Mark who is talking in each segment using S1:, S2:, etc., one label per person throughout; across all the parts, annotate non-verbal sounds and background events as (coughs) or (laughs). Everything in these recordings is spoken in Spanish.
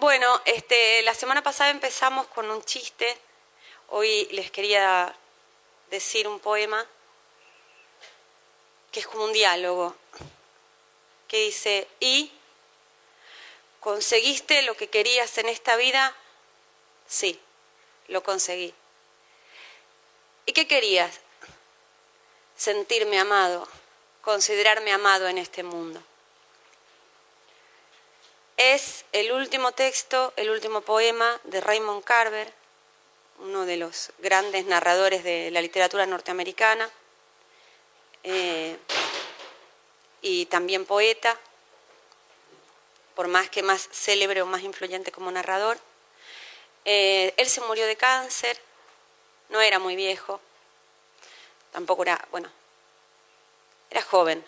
S1: Bueno, este, la semana pasada empezamos con un chiste. Hoy les quería decir un poema que es como un diálogo, que dice, ¿y conseguiste lo que querías en esta vida? Sí, lo conseguí. ¿Y qué querías? Sentirme amado, considerarme amado en este mundo. Es el último texto, el último poema de Raymond Carver, uno de los grandes narradores de la literatura norteamericana eh, y también poeta, por más que más célebre o más influyente como narrador. Eh, él se murió de cáncer, no era muy viejo, tampoco era, bueno, era joven.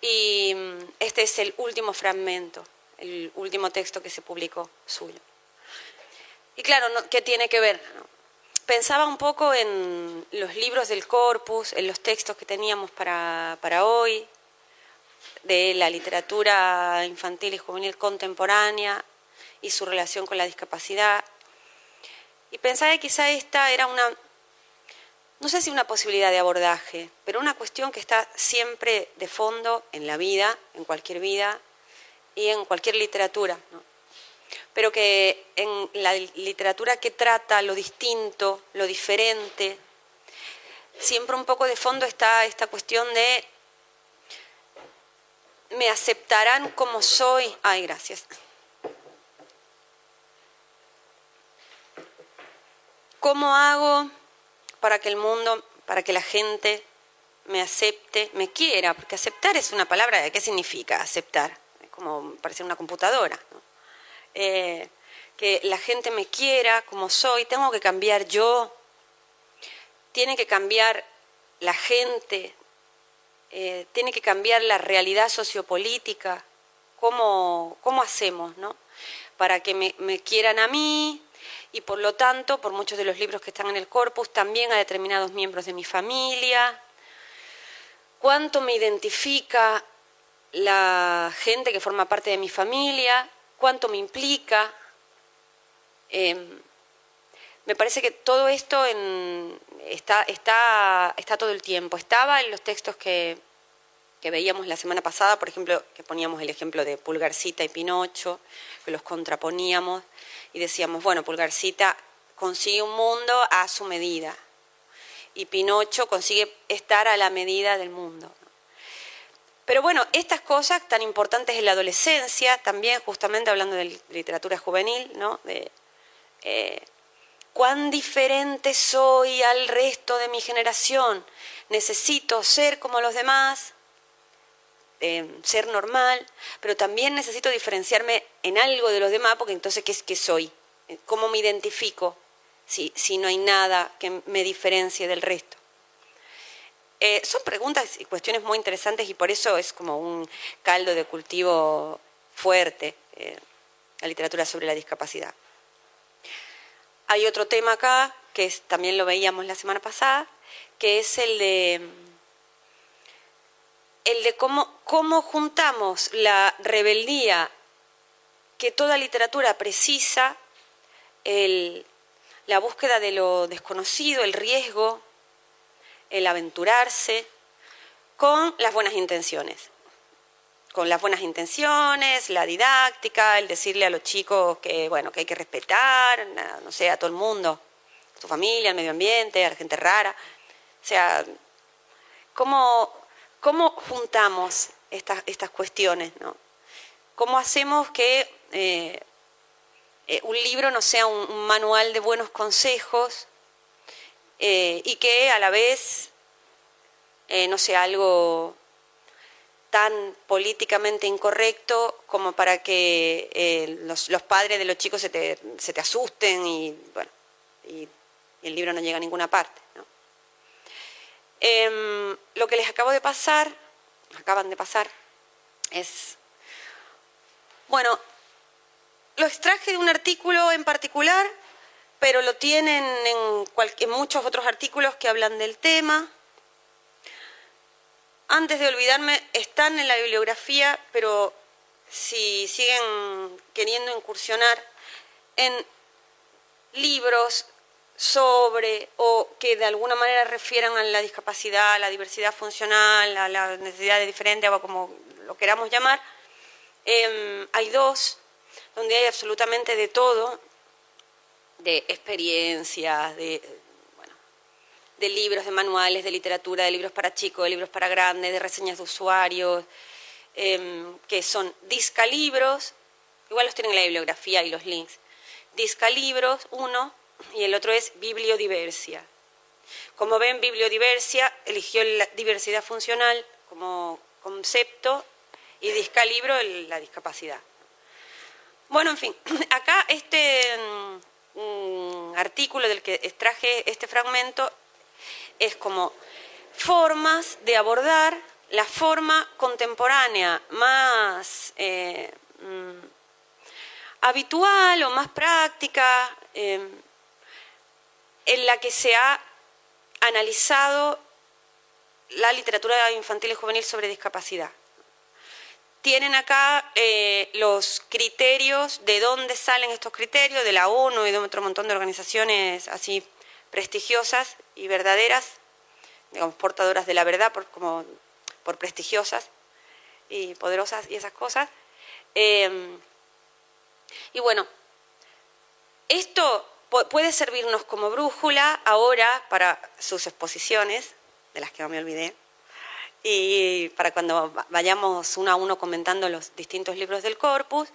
S1: Y mm, este es el último fragmento, el último texto que se publicó suyo. Y claro, ¿qué tiene que ver? Pensaba un poco en los libros del corpus, en los textos que teníamos para, para hoy, de la literatura infantil y juvenil contemporánea y su relación con la discapacidad. Y pensaba que quizá esta era una, no sé si una posibilidad de abordaje, pero una cuestión que está siempre de fondo en la vida, en cualquier vida y en cualquier literatura. Pero que en la literatura que trata lo distinto, lo diferente, siempre un poco de fondo está esta cuestión de me aceptarán como soy. Ay, gracias. ¿Cómo hago para que el mundo, para que la gente me acepte, me quiera? Porque aceptar es una palabra, ¿qué significa aceptar? Como parecer una computadora. Eh, que la gente me quiera como soy, tengo que cambiar yo, tiene que cambiar la gente, eh, tiene que cambiar la realidad sociopolítica, ¿cómo, cómo hacemos, no? Para que me, me, quieran a mí y por lo tanto, por muchos de los libros que están en el corpus, también a determinados miembros de mi familia. ¿Cuánto me identifica la gente que forma parte de mi familia? ¿Cuánto me implica? Eh, me parece que todo esto en, está, está, está todo el tiempo. Estaba en los textos que, que veíamos la semana pasada, por ejemplo, que poníamos el ejemplo de Pulgarcita y Pinocho, que los contraponíamos y decíamos, bueno, Pulgarcita consigue un mundo a su medida y Pinocho consigue estar a la medida del mundo. Pero bueno, estas cosas tan importantes en la adolescencia, también justamente hablando de literatura juvenil, ¿no? de, eh, cuán diferente soy al resto de mi generación. Necesito ser como los demás, eh, ser normal, pero también necesito diferenciarme en algo de los demás, porque entonces, ¿qué, qué soy? ¿Cómo me identifico si no hay nada que me diferencie del resto? Eh, son preguntas y cuestiones muy interesantes y por eso es como un caldo de cultivo fuerte eh, la literatura sobre la discapacidad. Hay otro tema acá, que también lo veíamos la semana pasada, que es el de, el de cómo, cómo juntamos la rebeldía que toda literatura precisa, la búsqueda de lo desconocido, el riesgo, el aventurarse, con las buenas intenciones con las buenas intenciones, la didáctica, el decirle a los chicos que, bueno, que hay que respetar, no sé, a todo el mundo, a su familia, al medio ambiente, a la gente rara. O sea, ¿cómo, cómo juntamos estas, estas cuestiones? ¿no? ¿Cómo hacemos que eh, eh, un libro no sea un, manual de buenos consejos eh, y que a la vez no sea algo tan políticamente incorrecto como para que eh, los, padres de los chicos se te, se te asusten y, bueno, y, el libro no llega a ninguna parte. Em, lo que les acabo de pasar, acaban de pasar, es, bueno, lo extraje de un artículo en particular, pero lo tienen en, en muchos otros artículos que hablan del tema. Antes de olvidarme, están en la bibliografía, pero si siguen queriendo incursionar en libros sobre o que de alguna manera refieran a la discapacidad, a la diversidad funcional, a las necesidades diferentes, o como lo queramos llamar, em, hay dos donde hay absolutamente de todo, de experiencias, de, de libros, de manuales, de literatura, de libros para chicos, de libros para grandes, de reseñas de usuarios, em, que son discalibros, igual los tienen en la bibliografía y los links, discalibros, uno, y el otro es bibliodiversia. Como ven, bibliodiversia eligió la diversidad funcional como concepto y discalibro la discapacidad. Bueno, en fin, (clears throat) acá este mm, artículo del que extraje este fragmento es como formas de abordar la forma contemporánea más eh, mm, habitual o más práctica eh, en la que se ha analizado la literatura infantil y juvenil sobre discapacidad. Tienen acá eh, los criterios, de dónde salen estos criterios, de la ONU y de otro montón de organizaciones así prestigiosas y verdaderas, digamos, portadoras de la verdad, por, como por prestigiosas y poderosas y esas cosas. Eh, y bueno, esto puede servirnos como brújula ahora para sus exposiciones, de las que no me olvidé, y para cuando vayamos uno a uno comentando los distintos libros del corpus,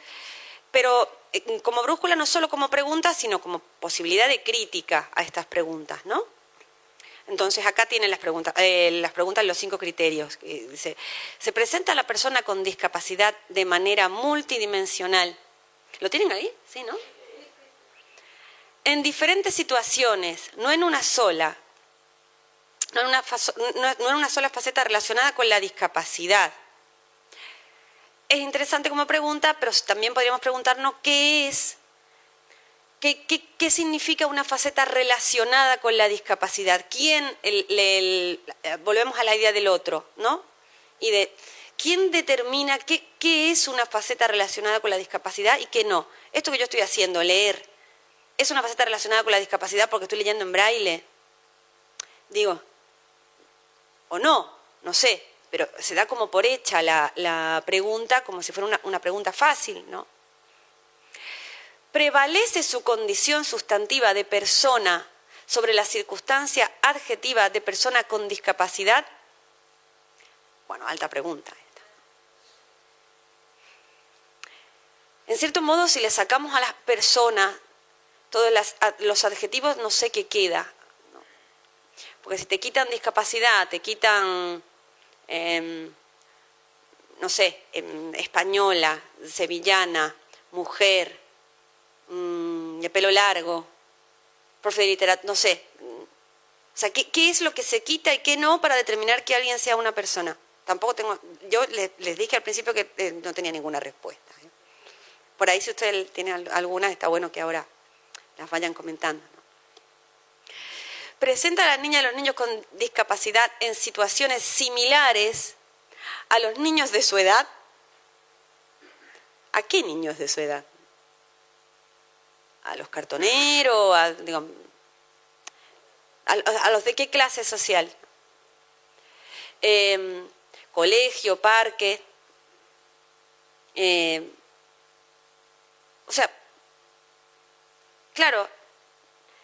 S1: pero eh, como brújula no solo como pregunta, sino como posibilidad de crítica a estas preguntas, ¿no? Entonces acá tienen las preguntas, eh, las preguntas, los cinco criterios. Se presenta la persona con discapacidad de manera multidimensional. ¿Lo tienen ahí? Sí, ¿no? en diferentes situaciones, no en una sola, no en una, sola faceta relacionada con la discapacidad. Es interesante como pregunta, pero también podríamos preguntarnos qué es, qué, significa una faceta relacionada con la discapacidad. ¿Quién, volvemos a la idea del otro, ¿no? Y de quién determina qué, qué es una faceta relacionada con la discapacidad y qué no. Esto que yo estoy haciendo, leer, ¿Es una faceta relacionada con la discapacidad porque estoy leyendo en braille? Digo, o no, no sé, pero se da como por hecha la, pregunta como si fuera una, pregunta fácil, ¿no? ¿Prevalece su condición sustantiva de persona sobre la circunstancia adjetiva de persona con discapacidad? Bueno, alta pregunta. En cierto modo, si le sacamos a las personas todos los adjetivos no sé qué queda. Porque si te quitan discapacidad, te quitan, em, no sé, em, española, sevillana, mujer, mm, de pelo largo, profe de literatura, no sé. O sea, ¿qué, es lo que se quita y qué no para determinar que alguien sea una persona? Tampoco tengo, yo les, dije al principio que eh, no tenía ninguna respuesta. ¿eh? Por ahí si usted tiene alguna, está bueno que ahora las vayan comentando. Presenta a las niñas y a los niños con discapacidad en situaciones similares a los niños de su edad. ¿A qué niños de su edad? ¿A los cartoneros? ¿A, los de qué clase social? Em, colegio, parque. Em, o sea, Claro,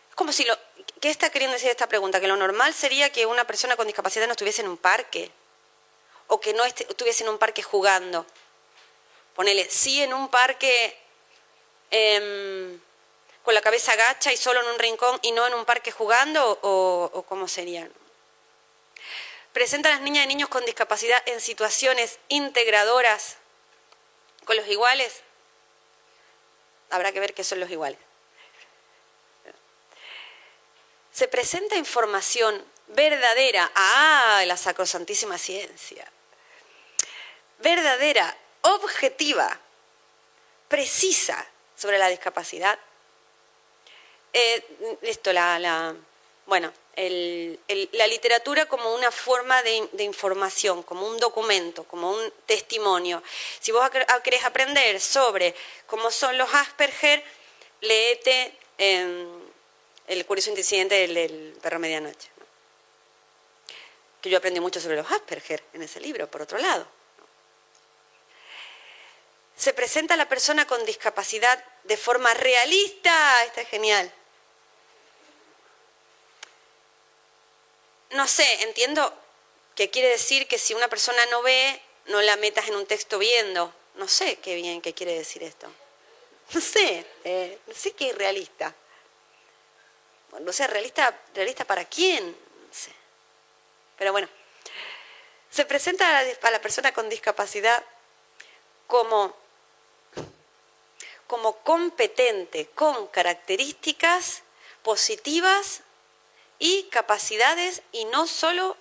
S1: es como si lo... ¿Qué está queriendo decir esta pregunta? Que lo normal sería que una persona con discapacidad no estuviese en un parque o que no estuviese en un parque jugando. Ponele, sí en un parque em, con la cabeza agacha y solo en un rincón y no en un parque jugando o, cómo sería. Presenta a las niñas y niños con discapacidad en situaciones integradoras con los iguales. Habrá que ver qué son los iguales. Se presenta información verdadera, ah, la sacrosantísima ciencia, verdadera, objetiva, precisa sobre la discapacidad. Eh, esto, la, bueno, la literatura como una forma de, información, como un documento, como un testimonio. Si vos querés aprender sobre cómo son los Asperger, léete em, El curioso incidente del, perro medianoche. Que yo aprendí mucho sobre los Asperger en ese libro, por otro lado. Se presenta a la persona con discapacidad de forma realista, está genial no sé, entiendo que quiere decir que si una persona no ve, no la metas en un texto viendo. No sé qué bien qué quiere decir esto. No sé, eh, no sé qué es realista. No sé, realista, realista para quién, no sé. Pero bueno, se presenta a la, a la persona con discapacidad como, como competente, con características positivas y capacidades y no solo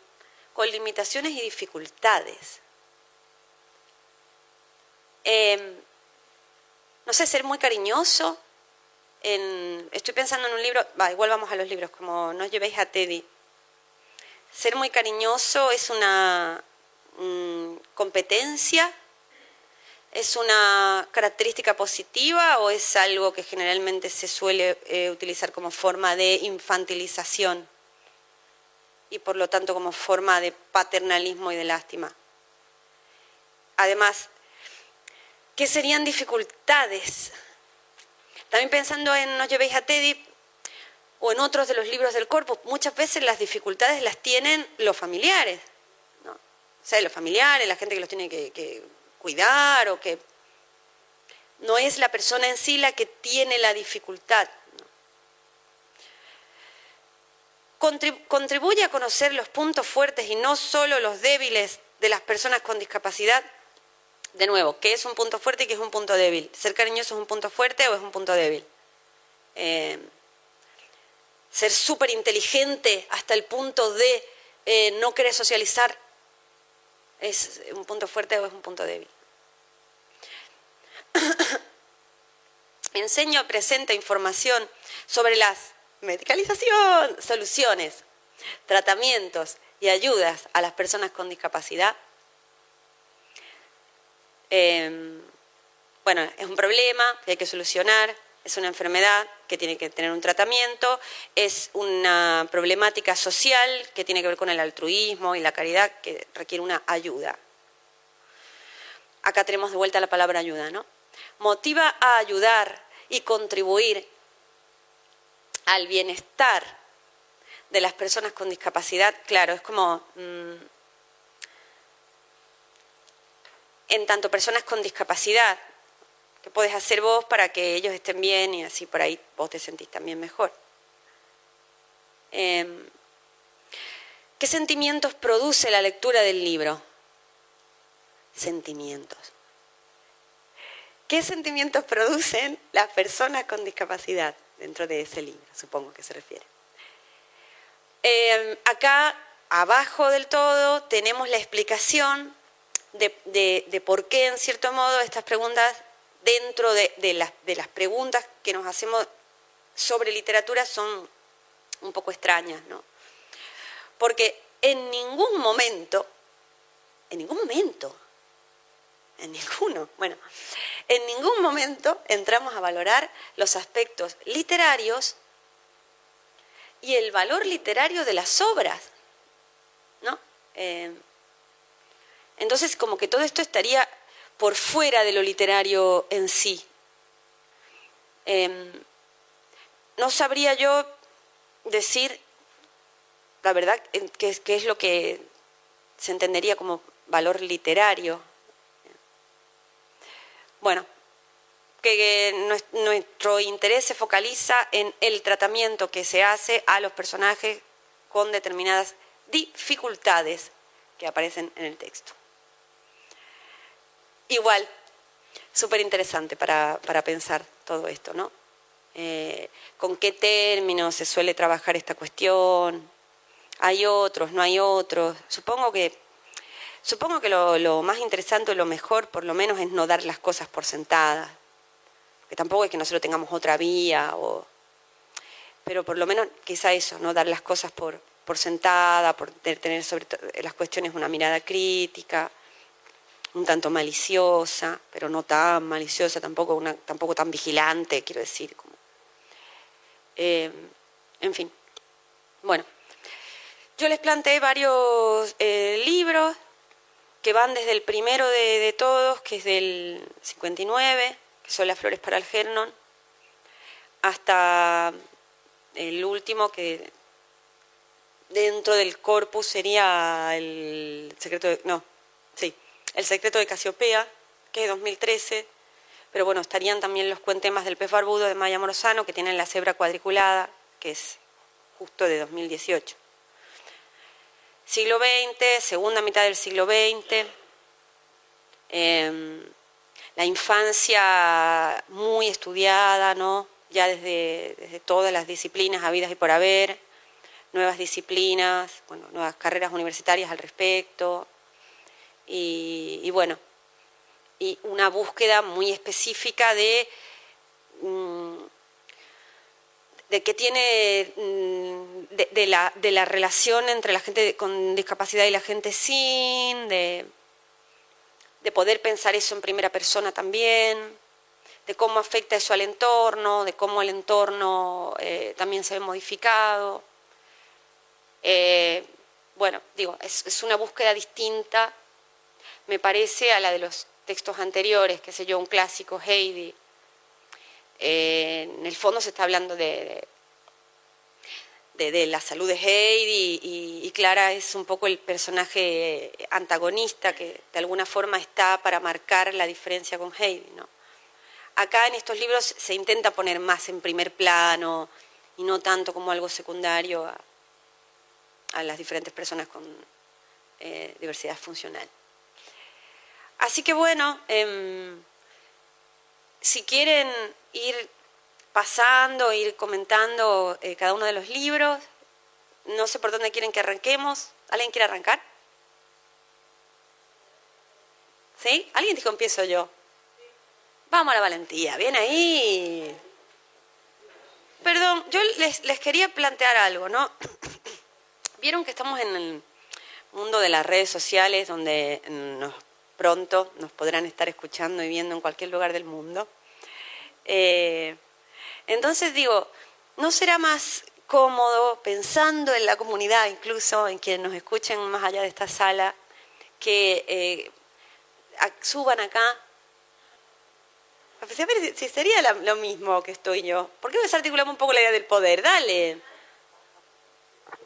S1: con limitaciones y dificultades. Em, no sé, ser muy cariñoso. Estoy pensando en un libro, igual vamos a los libros, como no llevéis a Teddy. Ser muy cariñoso es una mm, competencia, es una característica positiva o es algo que generalmente se suele eh, utilizar como forma de infantilización y por lo tanto como forma de paternalismo y de lástima. Además, ¿qué serían dificultades? También pensando en No llevéis a Teddy o en otros de los libros del corpus, muchas veces las dificultades las tienen los familiares. ¿no? O sea, los familiares, la gente que los tiene que cuidar o que no es la persona en sí la que tiene la dificultad. contribuye a conocer los puntos fuertes y no solo los débiles de las personas con discapacidad. De nuevo, ¿qué es un punto fuerte y qué es un punto débil? ¿Ser cariñoso es un punto fuerte o es un punto débil? Eh, ser súper inteligente hasta el punto de eh, no querer socializar es un punto fuerte o es un punto débil. (coughs) Enseño, presenta información sobre las medicalización, soluciones, tratamientos y ayudas a las personas con discapacidad. Em, bueno, es un problema que hay que solucionar, es una enfermedad que tiene que tener un tratamiento, es una problemática social que tiene que ver con el altruismo y la caridad que requiere una ayuda. Acá tenemos de vuelta la palabra ayuda, ¿no? Motiva a ayudar y contribuir al bienestar de las personas con discapacidad, claro, es como mm, en tanto personas con discapacidad, ¿qué puedes hacer vos para que ellos estén bien y así por ahí vos te sentís también mejor? Em, ¿Qué sentimientos produce la lectura del libro? Sentimientos. ¿Qué sentimientos producen las personas con discapacidad? dentro de ese libro, supongo que se refiere. Eh, acá, abajo del todo, tenemos la explicación de, por qué, en cierto modo, estas preguntas, dentro de, las, preguntas que nos hacemos sobre literatura, son un poco extrañas, ¿no? Porque en ningún momento, en ningún momento, en ninguno, bueno, en ningún momento entramos a valorar los aspectos literarios y el valor literario de las obras, ¿no? Eh, entonces, como que todo esto estaría por fuera de lo literario en sí. Em, no sabría yo decir, la verdad, qué es lo que se entendería como valor literario bueno, que nuestro interés se focaliza en el tratamiento que se hace a los personajes con determinadas dificultades que aparecen en el texto. Igual, súper interesante para, pensar todo esto, ¿no? Eh, ¿Con qué términos se suele trabajar esta cuestión? ¿Hay otros? ¿No hay otros? Supongo que Supongo que lo, más interesante o lo mejor, por lo menos, es no dar las cosas por sentadas. Que tampoco es que nosotros tengamos otra vía, o... pero por lo menos quizá eso, no dar las cosas por, por sentada, por tener sobre las cuestiones una mirada crítica, un tanto maliciosa, pero no tan maliciosa, tampoco, una, tampoco tan vigilante, quiero decir. Como, eh, en fin, bueno, yo les planteé varios eh, libros que van desde el primero de, todos, que es del 59, que son las flores para el Gernon, hasta el último que dentro del corpus sería el secreto de, no, sí, el secreto de Casiopea, que es 2013, pero bueno, estarían también los cuentemas del pez barbudo de Maya Morosano, que tienen la cebra cuadriculada, que es justo de 2018. Siglo XX, segunda mitad del siglo XX, em, la infancia muy estudiada, ¿no? ya desde, desde todas las disciplinas habidas y por haber, nuevas disciplinas, bueno, nuevas carreras universitarias al respecto, y, bueno, y una búsqueda muy específica de, mm, de que tiene mm, de, la, de la relación entre la gente con discapacidad y la gente sin, de, de poder pensar eso en primera persona también, de cómo afecta eso al entorno, de cómo el entorno eh, también se ve modificado. Eh, bueno, digo, es, una búsqueda distinta, me parece, a la de los textos anteriores, que sé yo, un clásico, Heidi. Eh, en el fondo se está hablando de, la salud de Heidi y, Clara es un poco el personaje antagonista que de alguna forma está para marcar la diferencia con Heidi. Acá en estos libros se intenta poner más en primer plano y no tanto como algo secundario a, a las diferentes personas con eh, diversidad funcional. Así que bueno, em, si quieren ir pasando, ir comentando eh, cada uno de los libros, no sé por dónde quieren que arranquemos. ¿Alguien quiere arrancar? ¿Sí? ¿Alguien dijo empiezo yo? Vamos a la valentía, bien ahí. Perdón, yo les, les quería plantear algo, ¿no? (coughs) Vieron que estamos en el mundo de las redes sociales donde nos, pronto nos podrán estar escuchando y viendo en cualquier lugar del mundo. Eh, entonces digo, ¿no será más cómodo pensando en la comunidad, incluso en quienes nos escuchen más allá de esta sala, que eh, suban acá? A ver si sería lo mismo que estoy yo. ¿Por qué desarticulamos un poco la idea del poder? Dale.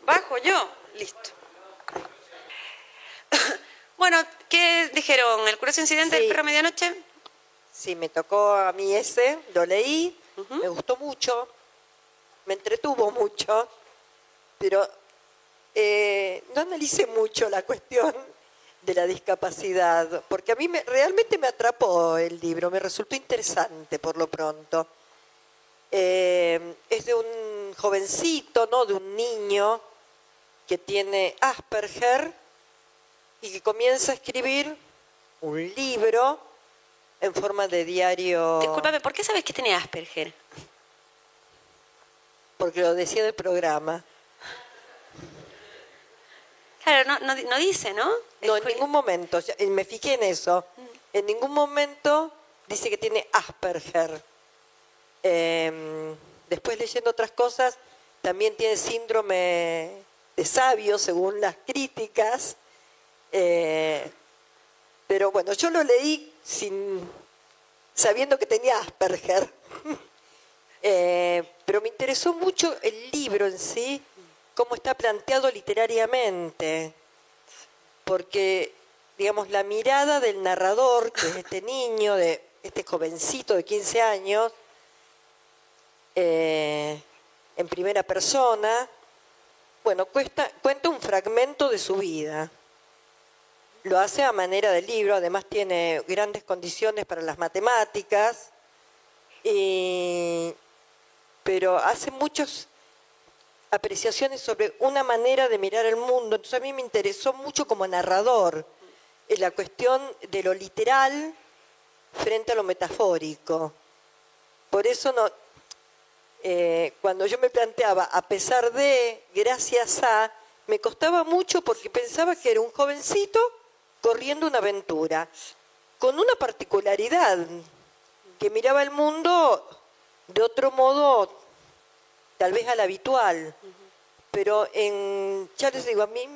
S1: Bajo yo, listo. Bueno, ¿qué dijeron? ¿El curioso incidente del perro medianoche?
S2: Sí, me tocó a mí ese, lo leí, me gustó mucho, me entretuvo mucho, pero eh, no analicé mucho la cuestión de la discapacidad, porque a mí me, realmente me atrapó el libro, me resultó interesante por lo pronto. Eh, es de un jovencito, ¿no? De un niño que tiene Asperger y que comienza a escribir un libro en forma de diario.
S1: Discúlpame, ¿por qué sabes que tiene Asperger?
S2: Porque lo decía en el programa.
S1: Claro, no, no, dice, ¿no?
S2: No, en ningún momento. Me fijé en eso. En ningún momento dice que tiene Asperger. Em, después leyendo otras cosas, también tiene síndrome de sabio, según las críticas. Eh, pero bueno, yo lo leí sin sabiendo que tenía Asperger. (laughs) Eh, pero me interesó mucho el libro en sí, cómo está planteado literariamente. Porque, digamos, la mirada del narrador, que es este niño, de este jovencito de 15 años, eh, en primera persona, bueno, cuenta un fragmento de su vida. Lo hace a manera de libro, además tiene grandes condiciones para las matemáticas, pero hace muchas apreciaciones sobre una manera de mirar el mundo. Entonces a mí me interesó mucho como narrador en la cuestión de lo literal frente a lo metafórico. Por eso no, eh, cuando yo me planteaba, a pesar de, gracias a, me costaba mucho porque pensaba que era un jovencito corriendo una aventura, con una particularidad, que miraba el mundo de otro modo, tal vez al habitual. Pero en, ya les digo, a mí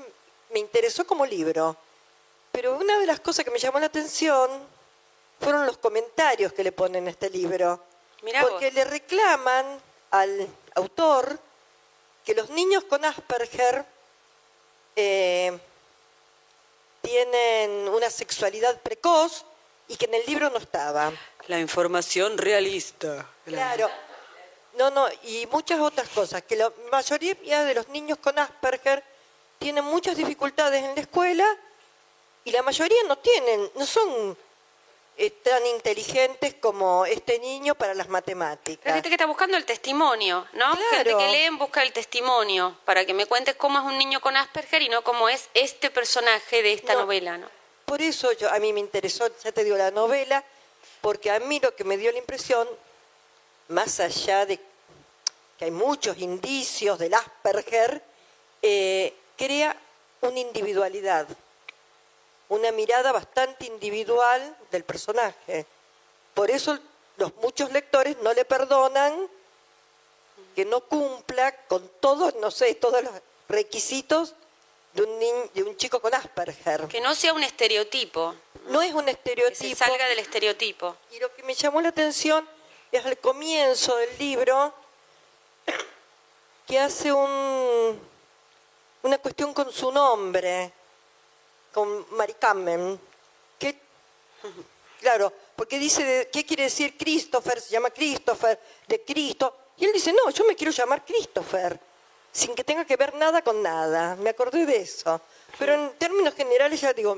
S2: me interesó como libro. Pero una de las cosas que me llamó la atención fueron los comentarios que le ponen a este libro.
S1: Mirá vos.
S2: porque le reclaman al autor que los niños con Asperger eh, tienen una sexualidad precoz y que en el libro no estaba.
S1: La información realista.
S2: Claro. No, no, y muchas otras cosas, que la mayoría de los niños con Asperger tienen muchas dificultades en la escuela y la mayoría no tienen, no son eh, tan inteligentes como este niño para las
S1: La
S2: matemáticas.
S1: gente que está buscando el testimonio, ¿no? Gente
S2: Claro.
S1: que leen busca el testimonio para que me cuentes cómo es un niño con Asperger y no cómo es este personaje de esta
S2: No.
S1: novela, ¿no?
S2: Por eso yo, a mí me interesó, ya te digo, la novela, porque a mí lo que me dio la impresión, más allá de que hay muchos indicios del Asperger, eh, crea una individualidad, una mirada bastante individual del personaje. Por eso los muchos lectores no le perdonan que no cumpla con todos, no sé, todos los requisitos de un, ni- de un chico con Asperger.
S1: Que no sea un estereotipo,
S2: No es un
S1: que se
S2: estereotipo.
S1: salga del estereotipo.
S2: Y lo que me llamó la atención es al comienzo del libro que hace un, una cuestión con su nombre, con Mari Carmen, claro, porque dice, ¿qué quiere decir Christopher? Se llama Christopher, de Cristo. Y él dice, no, yo me quiero llamar Christopher, sin que tenga que ver nada con nada. Me acordé de eso. Pero en términos generales, ya digo,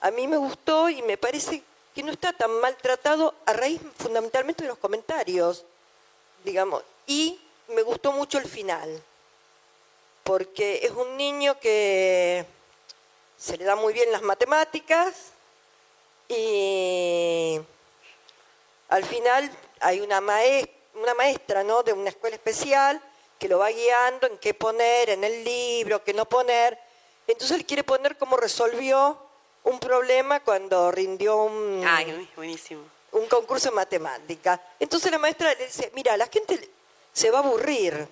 S2: a mí me gustó y me parece que no está tan maltratado a raíz fundamentalmente de los comentarios, digamos. Y me gustó mucho el final, porque es un niño que se le da muy bien las matemáticas y al final hay una maestra, una maestra ¿no? de una escuela especial que lo va guiando en qué poner en el libro, qué no poner. Entonces él quiere poner cómo resolvió un problema cuando rindió un,
S1: Ay, buenísimo.
S2: un concurso de matemática. Entonces la maestra le dice, mira, la gente se va a aburrir,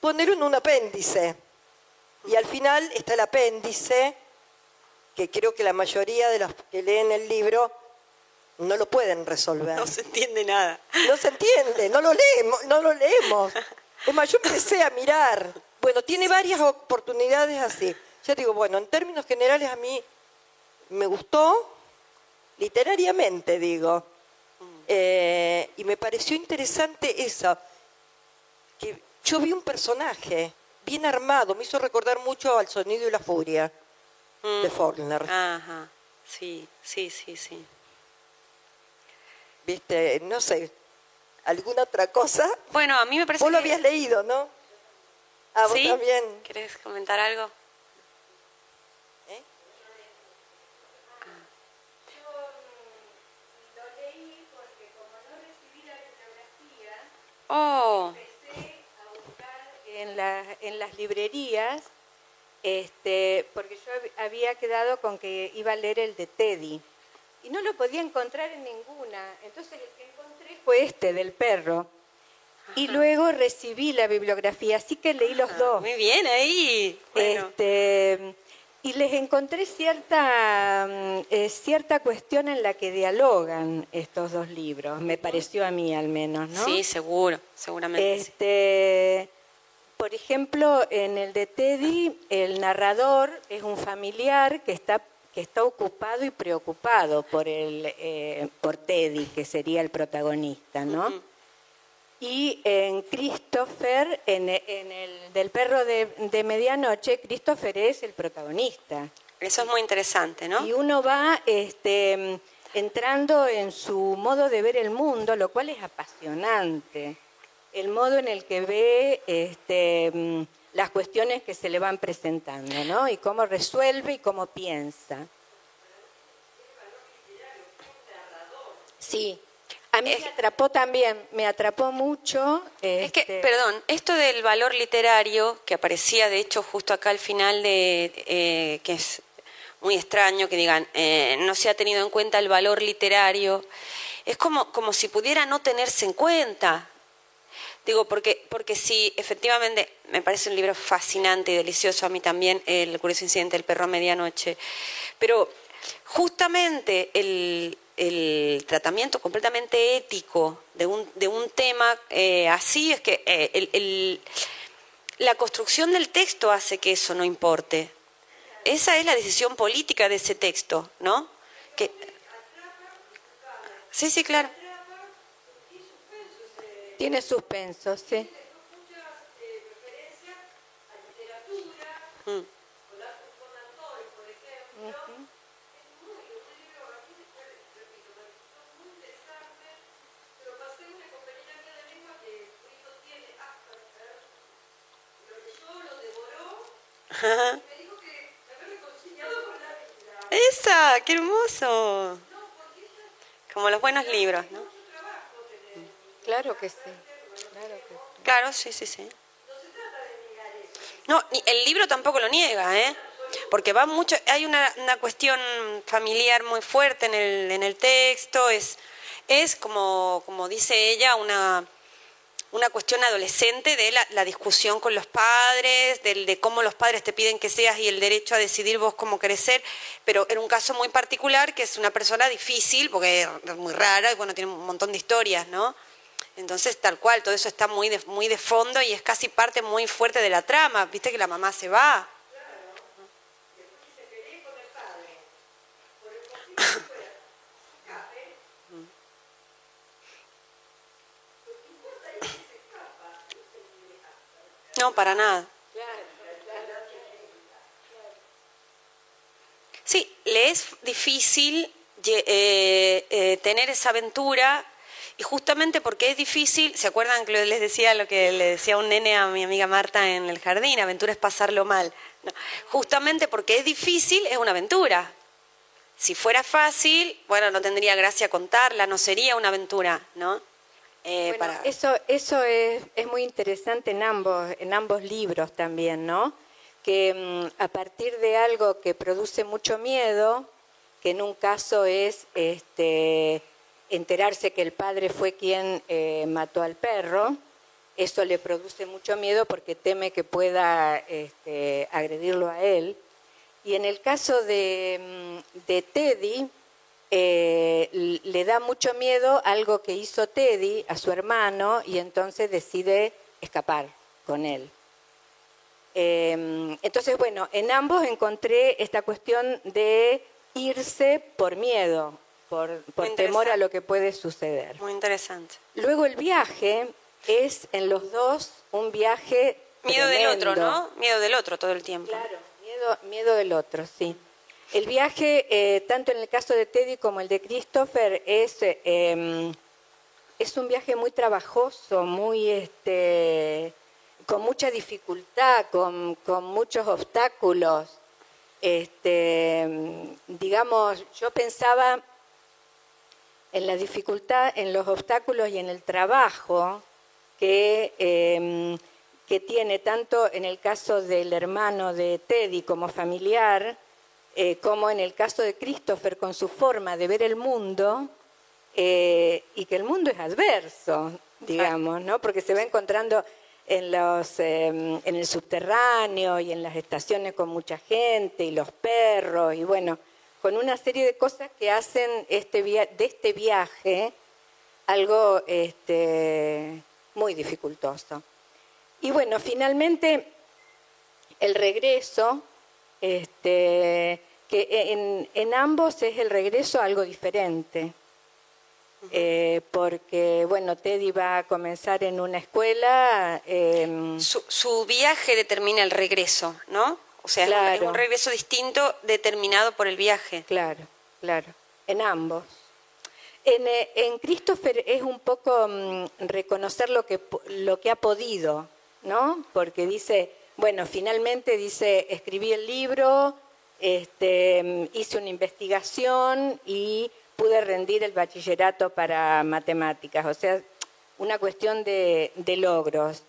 S2: ponerlo en un apéndice. Y al final está el apéndice, que creo que la mayoría de los que leen el libro no lo pueden resolver.
S1: No se entiende nada.
S2: No se entiende, no lo leemos, no lo leemos. Es más, yo empecé a mirar. Bueno, tiene varias oportunidades así. Yo digo, bueno, en términos generales a mí me gustó, literariamente digo, Eh, y me pareció interesante eso, que yo vi un personaje bien armado, me hizo recordar mucho al sonido y la furia de Faulkner.
S1: Ajá. Sí, sí, sí, sí.
S2: ¿Viste? No sé, ¿alguna otra cosa?
S1: Bueno, a mí me parece
S2: Vos lo habías leído, ¿no? Ah, vos
S1: ¿Sí?
S2: también.
S1: ¿Querés comentar algo? Oh,
S3: en, la- en las librerías, este, porque yo hab- había quedado con que iba a leer el de Teddy y no lo podía encontrar en ninguna. Entonces el que encontré fue este del perro. Y luego recibí la bibliografía, así que leí los dos.
S1: muy bien ahí. Bueno,
S3: Este, y les encontré cierta, mm, eh, cierta cuestión en la que dialogan estos dos libros, me pareció a mí al menos, ¿no?
S1: sí, seguro, seguramente. sí.
S3: Por ejemplo, en el de Teddy, el narrador es un familiar que está que está ocupado y preocupado por el eh, por Teddy, que sería el protagonista, ¿no? Y en Christopher, en, en el del perro de, de medianoche, Christopher es el protagonista.
S1: Eso es muy interesante, ¿no?
S3: Y uno va este, entrando en su modo de ver el mundo, lo cual es apasionante. El modo en el que ve este, mm, las cuestiones que se le van presentando, ¿no? Y cómo resuelve y cómo piensa. Sí, A mí me atrapó también, me atrapó mucho.
S1: Es que,
S3: este,
S1: perdón, esto del valor literario, que aparecía de hecho justo acá al final de, eh, que es muy extraño que digan, eh, no se ha tenido en cuenta el valor literario, es como, como si pudiera no tenerse en cuenta. Digo, porque, porque sí, efectivamente, me parece un libro fascinante y delicioso a mí también, El curioso incidente del perro a medianoche, pero justamente el, el tratamiento completamente ético de un, de un tema eh, así es que eh, el- el- la construcción del texto hace que eso no importe. Esa es la decisión política de ese texto, ¿no? Que... Sí, sí, claro.
S3: Tiene suspenso, sí. (laughs)
S1: Esa, qué hermoso. Como los buenos libros, ¿no?
S3: Claro que sí. Claro que sí.
S1: Claro, sí, sí, sí. No, el libro tampoco lo niega, ¿eh? Porque va mucho, hay una, una cuestión familiar muy fuerte en el, en el texto, es, es como, como dice ella, una, una cuestión adolescente de la, la discusión con los padres, del, de cómo los padres te piden que seas y el derecho a decidir vos cómo crecer, pero en un caso muy particular que es una persona difícil, porque es muy rara y bueno, tiene un montón de historias, ¿no? Entonces, tal cual, todo eso está muy de, muy de fondo y es casi parte muy fuerte de la trama. Viste que la mamá se va. (coughs) No, para nada. Sí, le es difícil eh, eh, tener esa aventura y justamente porque es difícil, ¿se acuerdan que les decía lo que le decía un nene a mi amiga Marta en el jardín? Aventura es pasarlo mal. No, justamente porque es difícil es una aventura. Si fuera fácil, bueno, no tendría gracia contarla, no sería una aventura, ¿no? Eh,
S3: Bueno,
S1: para-
S3: Eso, eso es, es muy interesante en ambos, en ambos libros también, ¿no? Que mm, a partir de algo que produce mucho miedo, que en un caso es este, enterarse que el padre fue quien eh, mató al perro, eso le produce mucho miedo porque teme que pueda este, agredirlo a él. Y en el caso de, mm, de Teddy, eh, le da mucho miedo algo que hizo Teddy a su hermano y entonces decide escapar con él. Eh, entonces, bueno, en ambos encontré esta cuestión de irse por miedo, por, temor a lo que puede suceder.
S1: Muy interesante.
S3: Luego el viaje es en los dos un viaje...
S1: Miedo del otro. ¿no? Miedo del otro todo el tiempo.
S3: Claro, miedo, miedo del otro, sí. El viaje, eh, tanto en el caso de Teddy como el de Christopher, es, eh, em, es un viaje muy trabajoso, muy este, con mucha dificultad, con, con muchos obstáculos. Este, digamos, yo pensaba en la dificultad, en los obstáculos y en el trabajo que, eh, que tiene tanto en el caso del hermano de Teddy como familiar, eh, como en el caso de Christopher con su forma de ver el mundo, eh, y que el mundo es adverso, digamos, ¿no? Porque se va encontrando en, los, eh, en el subterráneo y en las estaciones con mucha gente y los perros y bueno, con una serie de cosas que hacen este via- de este viaje algo este, muy dificultoso. Y bueno, finalmente el regreso, este, que en, en ambos es el regreso a algo diferente. Eh, porque, bueno, Teddy va a comenzar en una escuela. em,
S1: Su, su viaje determina el regreso, ¿no? O sea, es un- es,
S3: Claro.
S1: un, regreso distinto determinado por el viaje.
S3: Claro, claro, en ambos. En, eh, en Christopher es un poco mm, reconocer lo que, lo que ha podido, ¿no? Porque dice, bueno, finalmente dice, escribí el libro, este, mm, hice una investigación y pude rendir el bachillerato para matemáticas, o sea, una cuestión de, logros.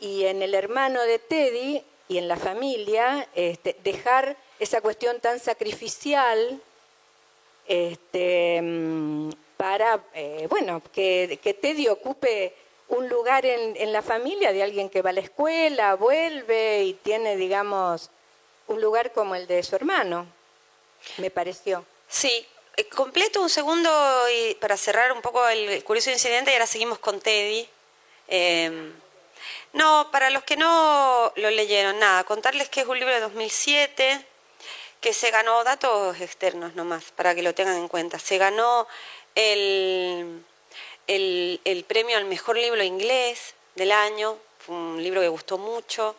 S3: Y en el hermano de Teddy y en la familia, este, dejar esa cuestión tan sacrificial este, para, eh, bueno, que, Teddy ocupe un lugar en, la familia de alguien que va a la escuela, vuelve y tiene, digamos, un lugar como el de su hermano, me pareció.
S1: Sí, eh, completo un segundo y para cerrar un poco el curioso incidente y ahora seguimos con Teddy. Em, no, para los que no lo leyeron, nada, contarles que es un libro de 2007 que se ganó datos externos nomás, para que lo tengan en cuenta. Se ganó el el, premio al mejor libro inglés del año, un libro que gustó mucho.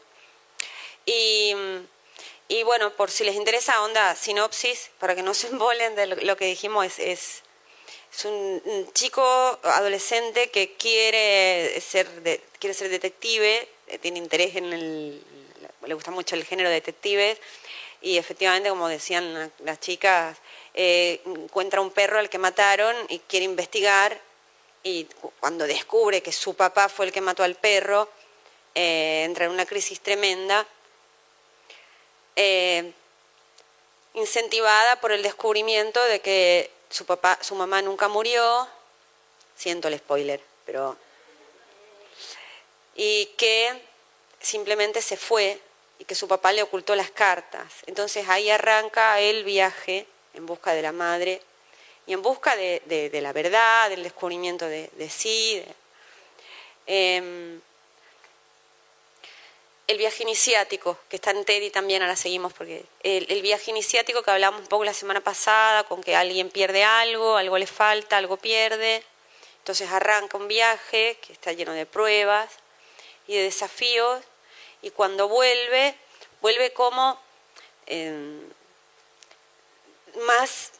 S1: Y, bueno, por si les interesa, onda sinopsis, para que no se embolen de lo, que dijimos, es, es, un, chico adolescente que quiere ser, quiere ser detective, eh, tiene interés en el, le gusta mucho el género de detectives, y efectivamente, como decían las chicas, eh, encuentra un perro al que mataron y quiere investigar y cuando descubre que su papá fue el que mató al perro, eh, entra en una crisis tremenda, incentivada por el descubrimiento de que su papá, su mamá nunca murió, siento el spoiler, pero y que simplemente se fue y que su papá le ocultó las cartas. Entonces ahí arranca el viaje en busca de la madre y en busca de, la verdad, del descubrimiento de, sí. Em, el viaje iniciático, que está en Teddy también, ahora seguimos, porque el, viaje iniciático que hablamos un poco la semana pasada, con que alguien pierde algo, algo le falta, algo pierde. Entonces arranca un viaje que está lleno de pruebas y de desafíos, y cuando vuelve, vuelve como em, más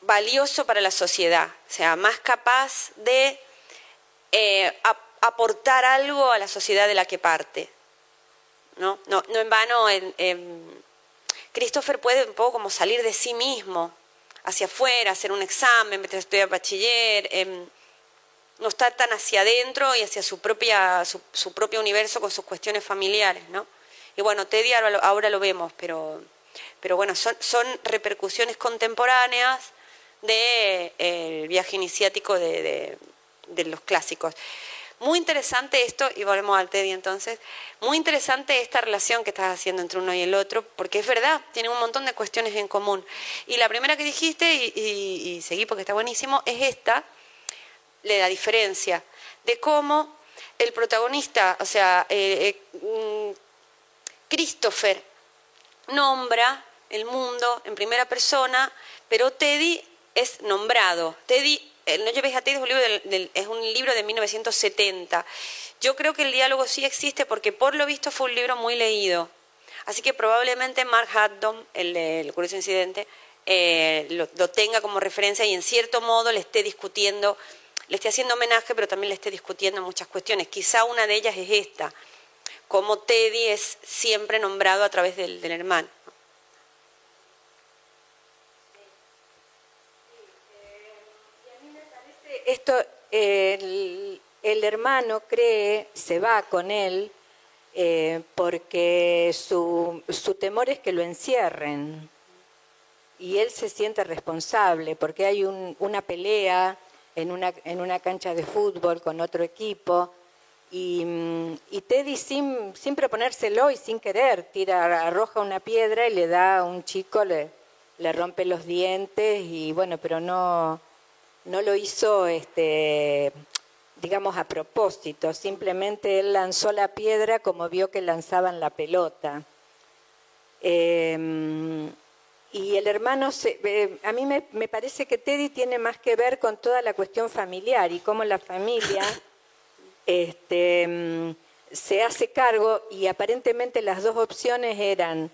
S1: valioso para la sociedad, o sea, más capaz de eh, aportar algo a la sociedad de la que parte. No, no, no en vano, Christopher puede un poco como salir de sí mismo hacia afuera, hacer un examen mientras estudia bachiller, em, no está tan hacia adentro y hacia su, propia, su, propio universo con sus cuestiones familiares. ¿no? Y bueno, Teddy ahora lo, vemos, pero, pero bueno, son, son repercusiones contemporáneas del eh, viaje iniciático de, los clásicos. Muy interesante esto, y volvemos al Teddy entonces, muy interesante esta relación que estás haciendo entre uno y el otro, porque es verdad, tienen un montón de cuestiones en común. Y la primera que dijiste, y, seguí porque está buenísimo, es esta, de la diferencia, de cómo el protagonista, o sea, eh, eh, mm, Christopher, nombra el mundo en primera persona, pero Teddy es nombrado. Teddy, No lleves a Teddy es un, libro es un libro de 1970. Yo creo que el diálogo sí existe porque por lo visto fue un libro muy leído. Así que probablemente Mark Haddon, el, curioso incidente, eh, lo, tenga como referencia y en cierto modo le esté discutiendo, le esté haciendo homenaje, pero también le esté discutiendo muchas cuestiones. Quizá una de ellas es esta, como Teddy es siempre nombrado a través del hermano.
S3: Esto, el, hermano cree, se va con él, eh, porque su, su temor es que lo encierren. Y él se siente responsable, porque hay una pelea en una, en una cancha de fútbol con otro equipo, y, y, Teddy sin, sin proponérselo y sin querer tira, arroja una piedra y le da a un chico, le, le rompe los dientes y bueno, pero no, no lo hizo, este, digamos, a propósito, simplemente él lanzó la piedra como vio que lanzaban la pelota. Em, y el hermano, eh, a mí me, parece que Teddy tiene más que ver con toda la cuestión familiar y cómo la familia (laughs) este, em, se hace cargo y aparentemente las dos opciones eran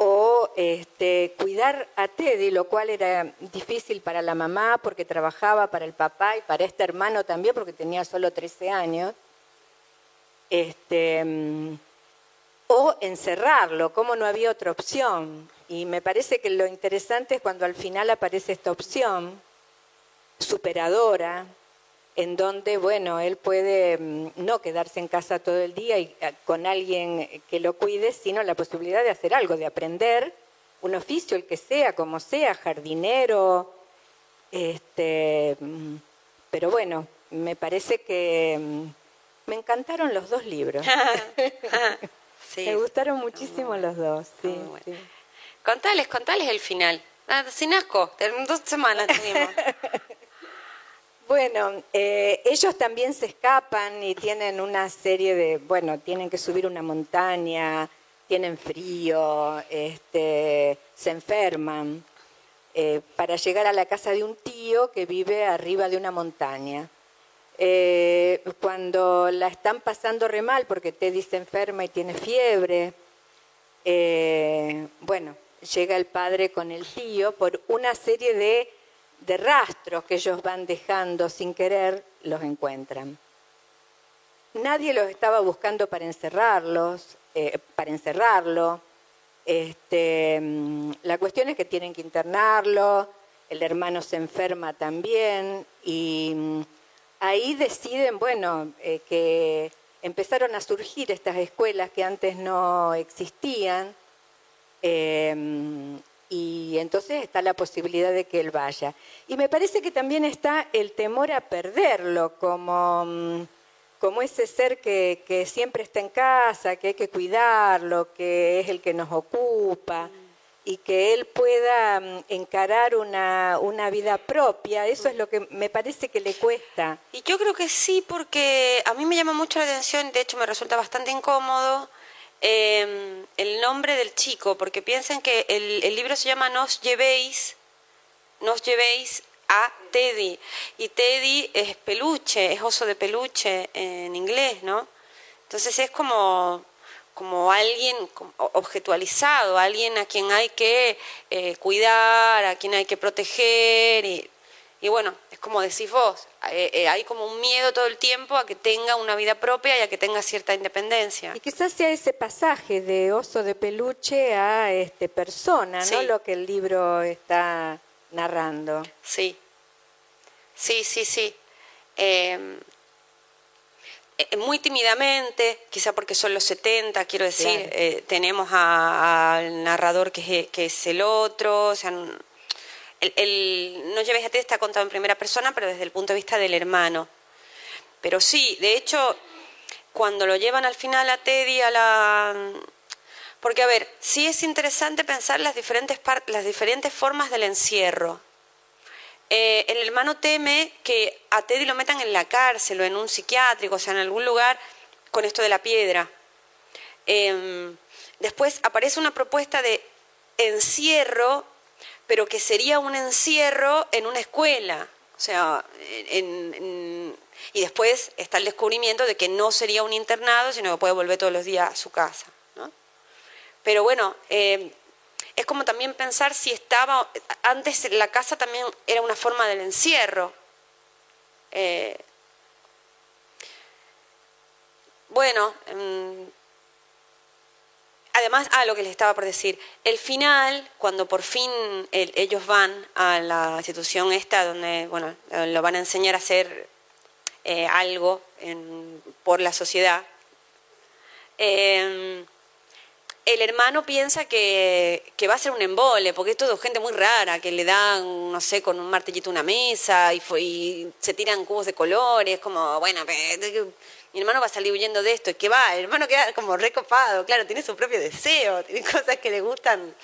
S3: o este, cuidar a Teddy, lo cual era difícil para la mamá porque trabajaba para el papá y para este hermano también porque tenía solo 13 años, este, mm, o encerrarlo, como no había otra opción. Y me parece que lo interesante es cuando al final aparece esta opción, superadora, en donde, bueno, él puede mm, no quedarse en casa todo el día y eh, con alguien que lo cuide, sino la posibilidad de hacer algo, de aprender un oficio, el que sea, como sea, jardinero, este, mm, pero bueno, me parece que mm, me encantaron los dos libros. (laughs) (laughs) me gustaron muchísimo los dos. Sí,
S1: Contales, contales el final. Ah, sin asco, dos semanas tuvimos. (laughs)
S3: Bueno, eh, ellos también se escapan y tienen una serie de, bueno, tienen que subir una montaña, tienen frío, este, se enferman, eh, para llegar a la casa de un tío que vive arriba de una montaña. Eh, cuando la están pasando re mal porque Teddy se enferma y tiene fiebre, bueno, llega el padre con el tío por una serie de de rastros que ellos van dejando sin querer, los encuentran. Nadie los estaba buscando para encerrarlos, eh, para encerrarlo. Este, mm, la cuestión es que tienen que internarlo, el hermano se enferma también y mm, ahí deciden, bueno, eh, que empezaron a surgir estas escuelas que antes no existían. Eh, mm, y entonces está la posibilidad de que él vaya. Y me parece que también está el temor a perderlo, como, mm, como ese ser que, que siempre está en casa, que hay que cuidarlo, que es el que nos ocupa y que él pueda mm, encarar una, una, vida propia, eso es lo que me parece que le cuesta.
S1: Y yo creo que sí, porque a mí me llama mucho la atención, de hecho me resulta bastante incómodo, eh, el nombre del chico, porque piensen que el, el, libro se llama Nos llevéis, nos llevéis a Teddy. Y Teddy es peluche, es oso de peluche en inglés, ¿no? Entonces es como, como alguien objetualizado, alguien a quien hay que eh, cuidar, a quien hay que proteger. Y, y bueno, es como decís vos, eh, eh, hay como un miedo todo el tiempo a que tenga una vida propia y a que tenga cierta independencia.
S3: Y quizás sea ese pasaje de oso de peluche a este persona, ¿no? Lo que el libro está narrando.
S1: Sí, sí, sí, sí. Em, eh, muy tímidamente, quizá porque son los 70, quiero decir, tenemos al narrador que es, que es el otro, o sea, el, No lleves a ti está contado en primera persona, pero desde el punto de vista del hermano. Pero sí, de hecho, cuando lo llevan al final a Teddy, a la... Porque, a ver, sí es interesante pensar las diferentes, las diferentes formas del encierro. Eh, el hermano teme que a Teddy lo metan en la cárcel o en un psiquiátrico, o sea, en algún lugar con esto de la piedra. Em, después aparece una propuesta de encierro pero que sería un encierro en una escuela. O sea, y después está el descubrimiento de que no sería un internado, sino que puede volver todos los días a su casa. ¿no? Pero bueno, eh, es como también pensar si estaba, antes la casa también era una forma del encierro. Eh, bueno, em, además, ah, lo que les estaba por decir, el final, cuando por fin ellos van a la institución esta, donde, bueno, lo van a enseñar a hacer eh, algo por la sociedad, em, el hermano piensa que, va a ser un embole, porque es todo gente muy rara, que le dan, no sé, con un martillito una mesa y, y se tiran cubos de colores, como, bueno, hermano va a salir huyendo de esto, y que va, el hermano queda como recopado, claro, tiene su propio deseo, tiene cosas que le gustan,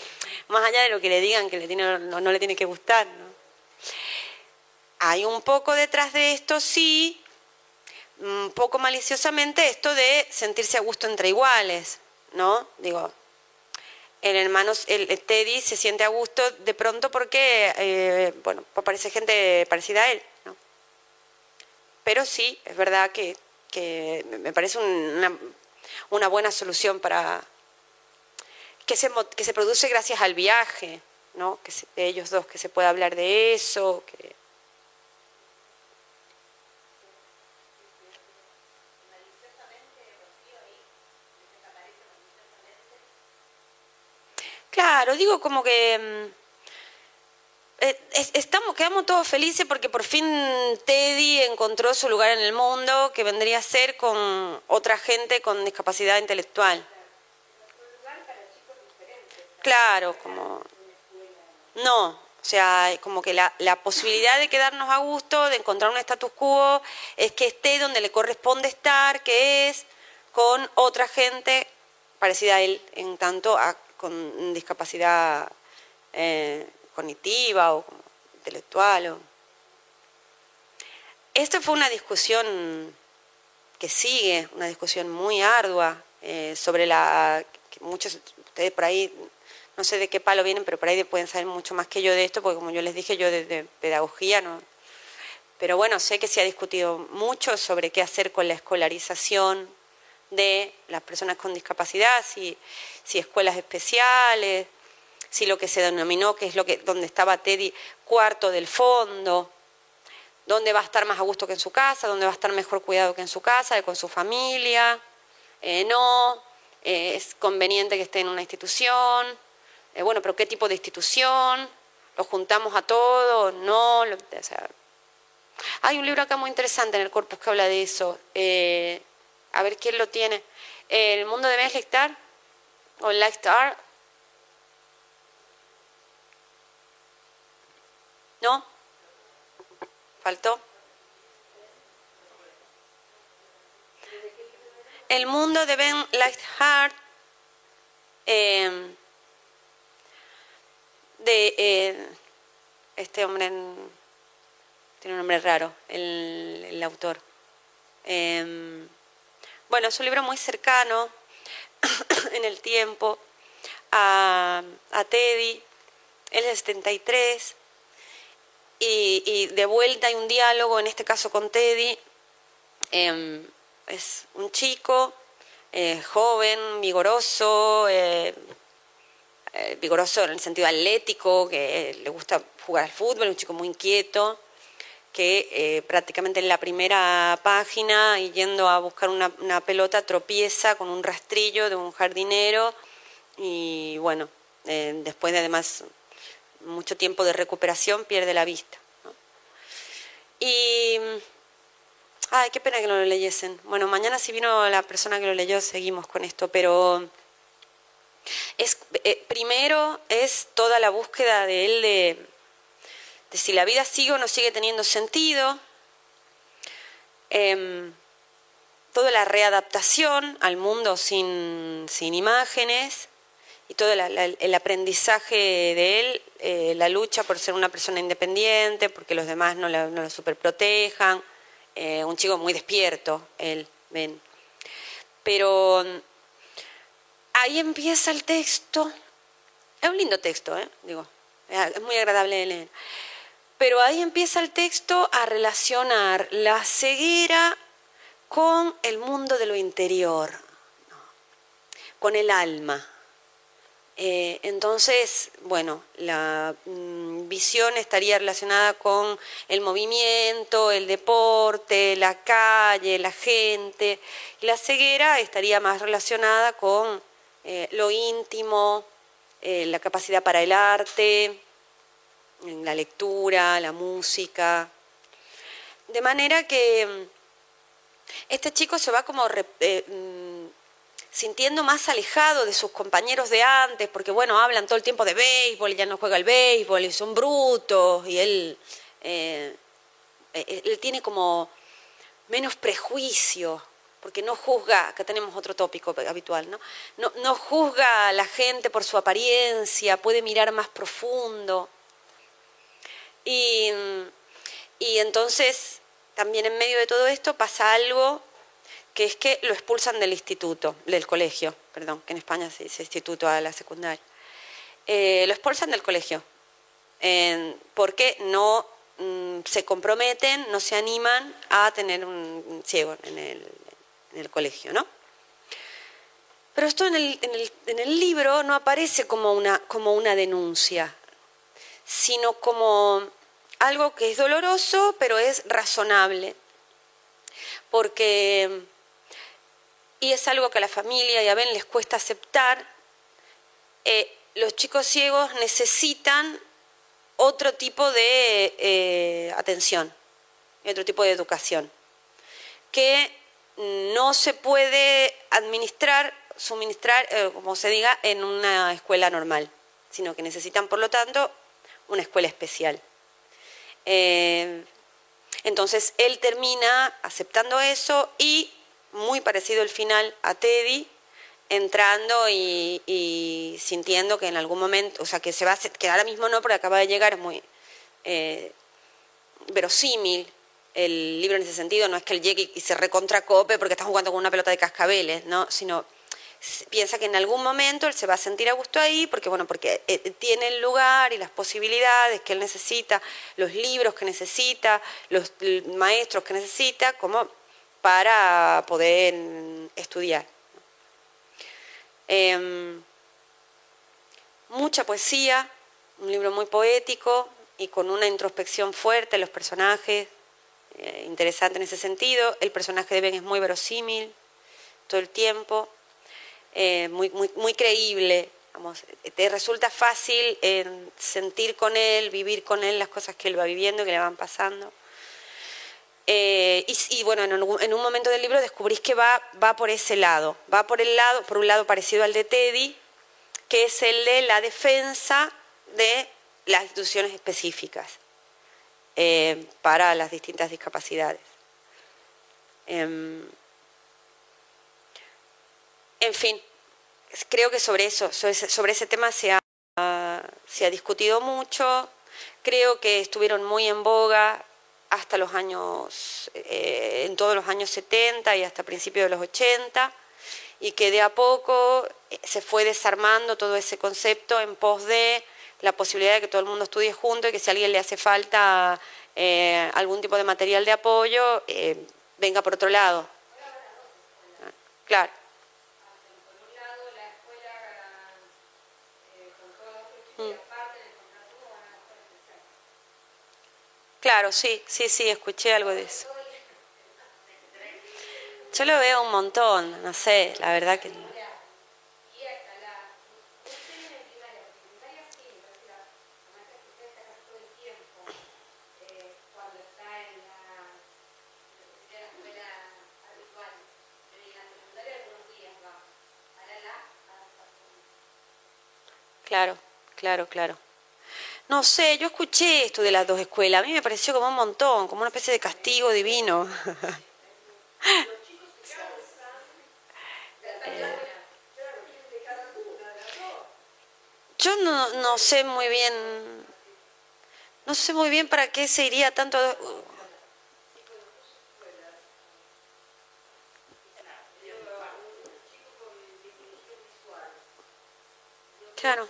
S1: más allá de lo que le digan que le tiene, no, le tiene que gustar. ¿no? Hay un poco detrás de esto, sí, un poco maliciosamente, esto de sentirse a gusto entre iguales, ¿no? Digo, el hermano, el, Teddy se siente a gusto de pronto porque, eh, bueno, aparece gente parecida a él, ¿no? Pero sí, es verdad que que me parece una, buena solución para que se, que se produce gracias al viaje, ¿no? que de ellos dos, que se pueda hablar de eso. Que... Claro, digo como que... Eh, estamos, quedamos todos felices porque por fin Teddy encontró su lugar en el mundo que vendría a ser con otra gente con discapacidad intelectual. Claro, como... No, o sea, como que la, la, posibilidad de quedarnos a gusto, de encontrar un status quo, es que esté donde le corresponde estar, que es con otra gente parecida a él, en tanto con discapacidad eh, cognitiva o intelectual. O... Esto fue una discusión que sigue, una discusión muy ardua eh, sobre la... muchos ustedes por ahí, no sé de qué palo vienen, pero por ahí pueden saber mucho más que yo de esto, porque como yo les dije, yo de, pedagogía no... Pero bueno, sé que se ha discutido mucho sobre qué hacer con la escolarización de las personas con discapacidad, si, si escuelas especiales, si lo que se denominó, que es lo que, donde estaba Teddy, cuarto del fondo, dónde va a estar más a gusto que en su casa, dónde va a estar mejor cuidado que en su casa, con su familia, eh, no, eh, es conveniente que esté en una institución, eh, bueno, pero ¿qué tipo de institución? ¿Lo juntamos a todos? No, o sea, hay un libro acá muy interesante en el corpus que habla de eso, a ver quién lo tiene, El mundo de Meslichtar, o Lifestar, ¿No? ¿Faltó? El mundo de Ben Lightheart, eh, de eh, este hombre, tiene un nombre raro, el, autor. Eh, bueno, es un libro muy cercano (coughs) en el tiempo a, a Teddy, él es 73, y, de vuelta hay un diálogo, en este caso con Teddy. Em, es un chico eh, joven, vigoroso, eh, eh, vigoroso en el sentido atlético, que le gusta jugar al fútbol, un chico muy inquieto, que prácticamente en la primera página, yendo a buscar una, una pelota, tropieza con un rastrillo de un jardinero y bueno, después de además mucho tiempo de recuperación pierde la vista. Y. Ay, qué pena que no lo leyesen. Bueno, mañana si vino la persona que lo leyó, seguimos con esto, pero. Es, eh, primero es toda la búsqueda de él de, si la vida sigue o no sigue teniendo sentido. Eh, toda la readaptación al mundo sin, sin imágenes y todo el aprendizaje de él, eh, la lucha por ser una persona independiente, porque los demás no, la, no lo superprotejan, eh, un chico muy despierto, él, ven. Pero mm, ahí empieza el texto, es un lindo texto, ¿eh? digo, es muy agradable de leer. Pero ahí empieza el texto a relacionar la ceguera con el mundo de lo interior, con el alma eh, entonces, bueno, la mm, visión estaría relacionada con el movimiento, el deporte, la calle, la gente. la ceguera estaría más relacionada con eh, lo íntimo, eh, la capacidad para el arte, la lectura, la música. De manera que mm, este chico se va como mm, sintiendo más alejado de sus compañeros de antes, porque bueno, hablan todo el tiempo de béisbol y ya no juega el béisbol y son brutos y él, eh, eh, él tiene como menos prejuicio, porque no juzga, acá tenemos otro tópico habitual, ¿no? No, no juzga a la gente por su apariencia, puede mirar más profundo. Y, y entonces, también en medio de todo esto pasa algo que es que lo expulsan del instituto, del colegio, perdón, que en España se dice instituto a la secundaria. Eh, lo expulsan del colegio, porque no mm, se comprometen, no se animan a tener un ciego en el, colegio, ¿no? Pero esto en el, en, el, libro no aparece como una, como una denuncia, sino como algo que es doloroso, pero es razonable. Porque y es algo que a la familia y a Ben les cuesta aceptar. Eh, los chicos ciegos necesitan otro tipo de eh, atención otro tipo de educación que no se puede administrar, suministrar, eh, como se diga, en una escuela normal, sino que necesitan, por lo tanto, una escuela especial. Entonces él termina aceptando eso y, muy parecido el final a Teddy, entrando y, sintiendo que en algún momento, o sea, que se va a que ahora mismo no, porque acaba de llegar, es muy eh, verosímil el libro en ese sentido, no es que él llegue y se recontracope porque está jugando con una pelota de cascabeles, ¿no? sino piensa que en algún momento él se va a sentir a gusto ahí porque bueno porque eh, tiene el lugar y las posibilidades que él necesita los libros que necesita los maestros que necesita como para poder estudiar Em, mucha poesía, un libro muy poético y con una introspección fuerte los personajes, eh, interesante en ese sentido. El personaje de Ben es muy verosímil todo el tiempo, eh, muy, muy, muy creíble. te resulta fácil sentir con él, vivir con él las cosas que él va viviendo, que le van pasando. Eh, y, bueno, en un, momento del libro descubrís que va, va por ese lado, va por el lado, por un lado parecido al de Teddy, que es el de la defensa de las instituciones específicas eh, para las distintas discapacidades. Em, en fin, creo que sobre eso, sobre ese, tema se ha, se ha discutido mucho, creo que estuvieron muy en boga hasta los años, eh, en todos los años 70 y hasta principios de los 80, y que de a poco eh, se fue desarmando todo ese concepto en pos de la posibilidad de que todo el mundo estudie junto y que si a alguien le hace falta eh, algún tipo de material de apoyo, venga por otro lado. Claro. Claro, sí, sí, sí, escuché algo de eso. Yo lo veo un montón, no sé, la verdad que... Claro, claro, claro. No sé, yo escuché esto de las dos escuelas. A mí me pareció como un montón, como una especie de castigo divino. (laughs) Eh, yo no, no sé muy bien, no sé muy bien para qué se iría tanto. Claro.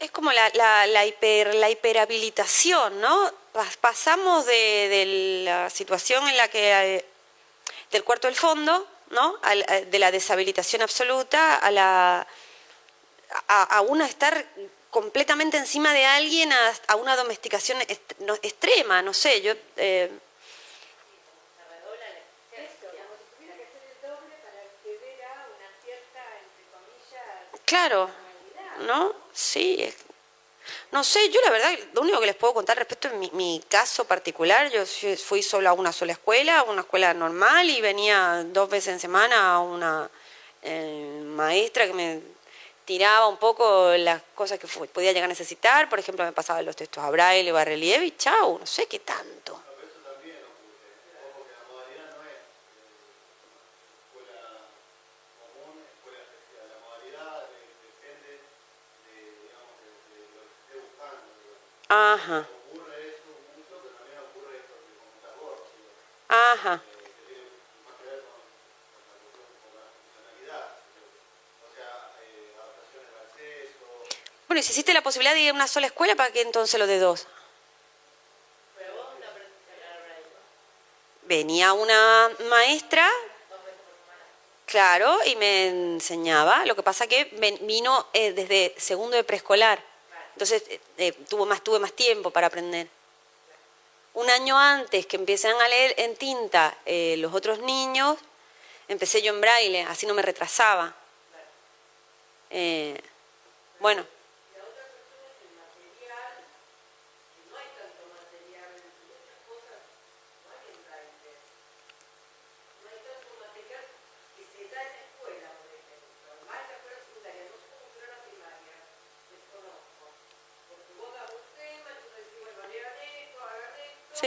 S1: Es como la, la, hiper, la hiperhabilitación, ¿no? Pasamos de, la situación en la que, eh, del cuarto del fondo, ¿no? de la deshabilitación absoluta a la a, a una estar completamente encima de alguien a, una domesticación extrema, no sé, yo... Eh, claro, ¿no? Sí, no sé, yo la verdad, lo único que les puedo contar respecto a mi, mi, caso particular, yo fui solo a una sola escuela, una escuela normal, y venía dos veces en semana a una eh, maestra que me tiraba un poco las cosas que podía llegar a necesitar, por ejemplo, me pasaba los textos a braille o a relieve y chau, no sé qué tanto. Ajá. Ajá. Bueno, y si existe la posibilidad de ir a una sola escuela, ¿para qué entonces lo de dos? Venía una maestra Claro, y me enseñaba. Lo que pasa que vino eh, desde segundo de preescolar. Entonces eh, eh, más, tuve más tiempo para aprender. Un año antes que empiezan a leer en tinta los otros niños, empecé yo en braille, así no me retrasaba. bueno.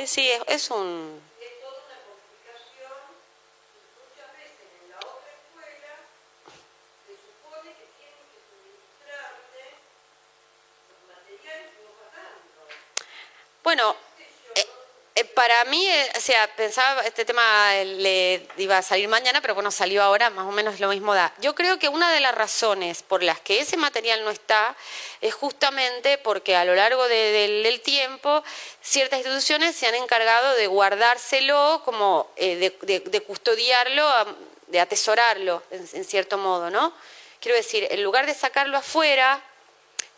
S1: Sí, es, es un... Bueno, eh, para mí, eh, o sea, pensaba este tema le iba a salir mañana, pero bueno, salió ahora, más o menos lo mismo da. Yo creo que una de las razones por las que ese material no está es justamente porque a lo largo del tiempo ciertas instituciones se han encargado de guardárselo, como eh, de, custodiarlo, de atesorarlo, en cierto modo, ¿no? Quiero decir, en lugar de sacarlo afuera,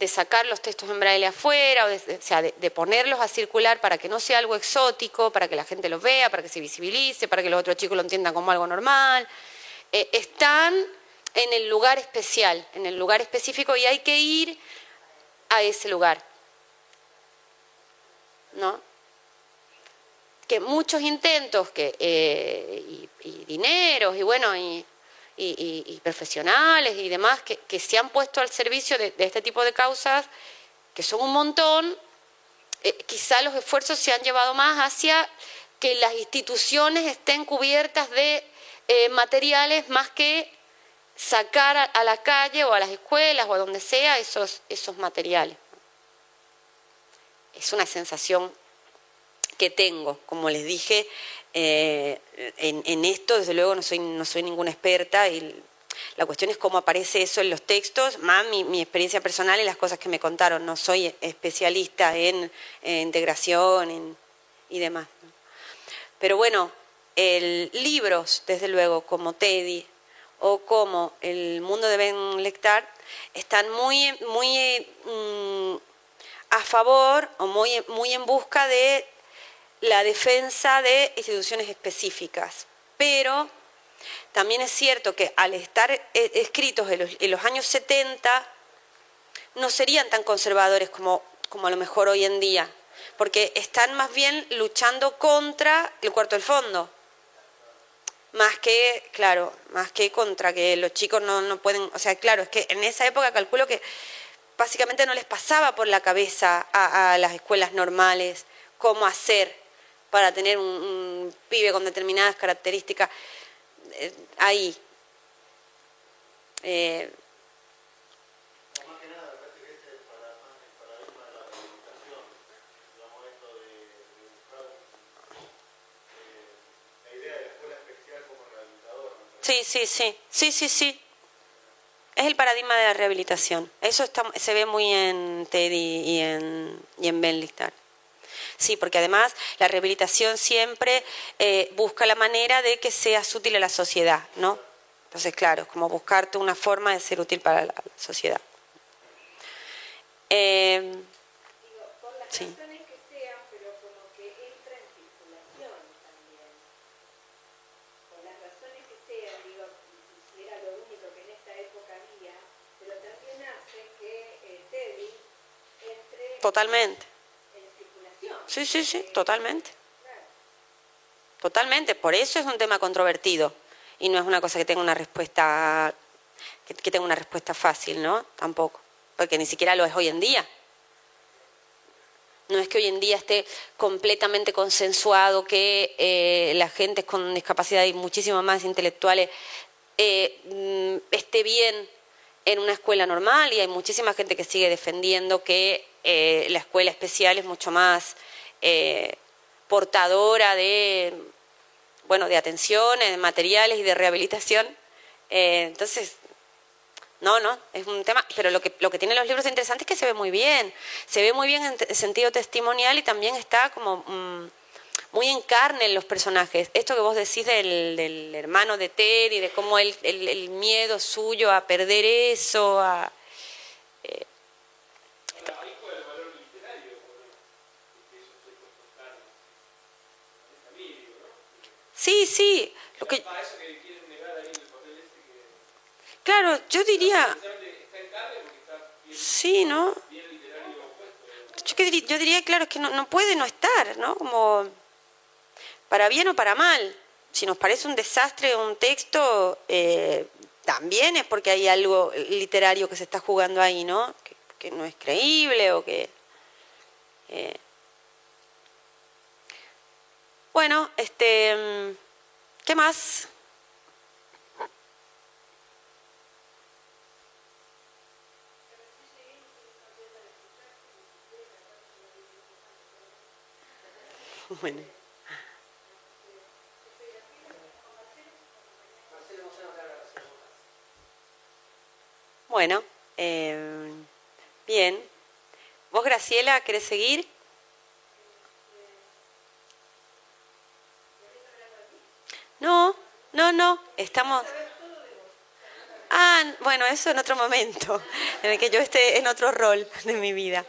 S1: de sacar los textos en braille afuera, o, de, sea, de, ponerlos a circular para que no sea algo exótico, para que la gente los vea, para que se visibilice, para que los otros chicos lo entiendan como algo normal. Eh, están en el lugar especial, en el lugar específico, y hay que ir a ese lugar. ¿No? Que muchos intentos que, eh, y, y dineros, y bueno, y y, profesionales y demás que, se han puesto al servicio de, este tipo de causas, que son un montón, eh, quizá los esfuerzos se han llevado más hacia que las instituciones estén cubiertas de eh, materiales más que sacar a, la calle o a las escuelas o a donde sea esos, esos materiales. Es una sensación que tengo, como les dije, eh, en, esto, desde luego, no soy, no soy ninguna experta y la cuestión es cómo aparece eso en los textos, más mi, experiencia personal y las cosas que me contaron. No soy especialista en, integración y demás. Pero bueno, el, libros, desde luego, como Teddy o como El mundo de Ben Lectar, están muy, muy mm, a favor o muy, muy en busca de la defensa de instituciones específicas. Pero también es cierto que al estar eh, escritos en los, años 70, no serían tan conservadores como, como a lo mejor hoy en día, porque están más bien luchando contra el cuarto del fondo. Más que, claro, más que contra que los chicos no, no pueden, o sea, claro, es que en esa época calculo que básicamente no les pasaba por la cabeza a las escuelas normales cómo hacer para tener un, pibe con determinadas características eh, ahí. Eh, Sí, sí, sí, sí, sí, sí. Es el paradigma de la rehabilitación. Eso está, se ve muy en Teddy y en, y en Ben Lichtar. Sí, porque además la rehabilitación siempre eh, busca la manera de que seas útil a la sociedad, ¿no? Entonces, claro, es como buscarte una forma de ser útil para la sociedad.
S3: Digo, por las razones que sean, pero como que entra en circulación también. Por las razones que sean, digo, si era lo único que en esta época había, pero también hace que eh, Teddy entre...
S1: Totalmente Sí, sí, sí, totalmente. Totalmente, por eso es un tema controvertido y no es una cosa que tenga una respuesta que, tenga una respuesta fácil, ¿no? Tampoco, porque ni siquiera lo es hoy en día. No es que hoy en día esté completamente consensuado que eh, la gente con discapacidad y muchísimo más intelectuales eh, mm, esté bien en una escuela normal y hay muchísima gente que sigue defendiendo que eh, la escuela especial es mucho más eh, portadora de, bueno, de atenciones, de materiales y de rehabilitación. Eh, entonces, no, no, es un tema, pero lo que, lo que tienen los libros interesante es que se ve muy bien, se ve muy bien en sentido testimonial y también está como mm, muy en carne los personajes. Esto que vos decís del, del hermano de Ted de cómo el, el, el miedo suyo a perder eso, a... Sí, sí. Lo que... Claro, yo diría... Sí, ¿no? Yo, que diri- yo diría, claro, es que no, no puede no estar, ¿no? Como para bien o para mal. Si nos parece un desastre un texto, eh, también es porque hay algo literario que se está jugando ahí, ¿no? Que, que no es creíble o que... eh. Bueno, este... mm, ¿Qué más? (laughs) Bueno. Bueno, eh, bien. ¿Vos, Graciela, querés seguir? No, no, no, estamos... Ah, bueno, eso en otro momento, en el que yo esté en otro rol de mi vida.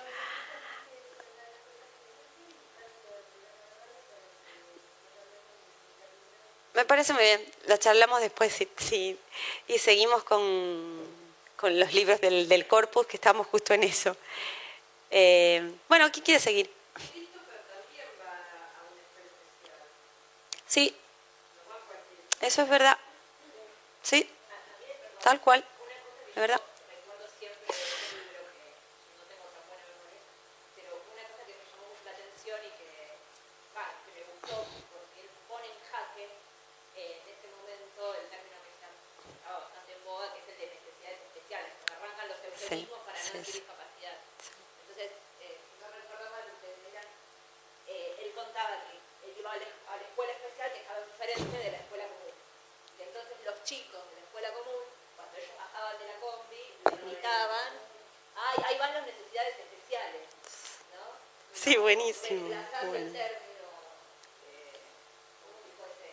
S1: Me parece muy bien. La charlamos después sí, sí. y seguimos con, con los libros del, del corpus, que estamos justo en eso. Eh, bueno, ¿quién quiere seguir? Sí, eso es verdad. Sí, tal cual, es verdad.
S4: pero una cosa que me llamó mucho la atención y que, va, que me gustó porque él pone en jaque en momento el término que está está bastante en boga, que es el de necesidades especiales, que arrancan los eufemismos para no
S1: sí.
S4: Entonces, eh, si no recuerdo ustedes eh, él contaba que él iba a la, escuela especial que estaba de la escuela común. Y entonces los chicos de la escuela común, cuando ellos bajaban de la combi, gritaban, ay, ahí van las necesidades especiales. ¿no?
S1: Sí, buenísimo. Bueno.
S4: el término, eh, como si fuese,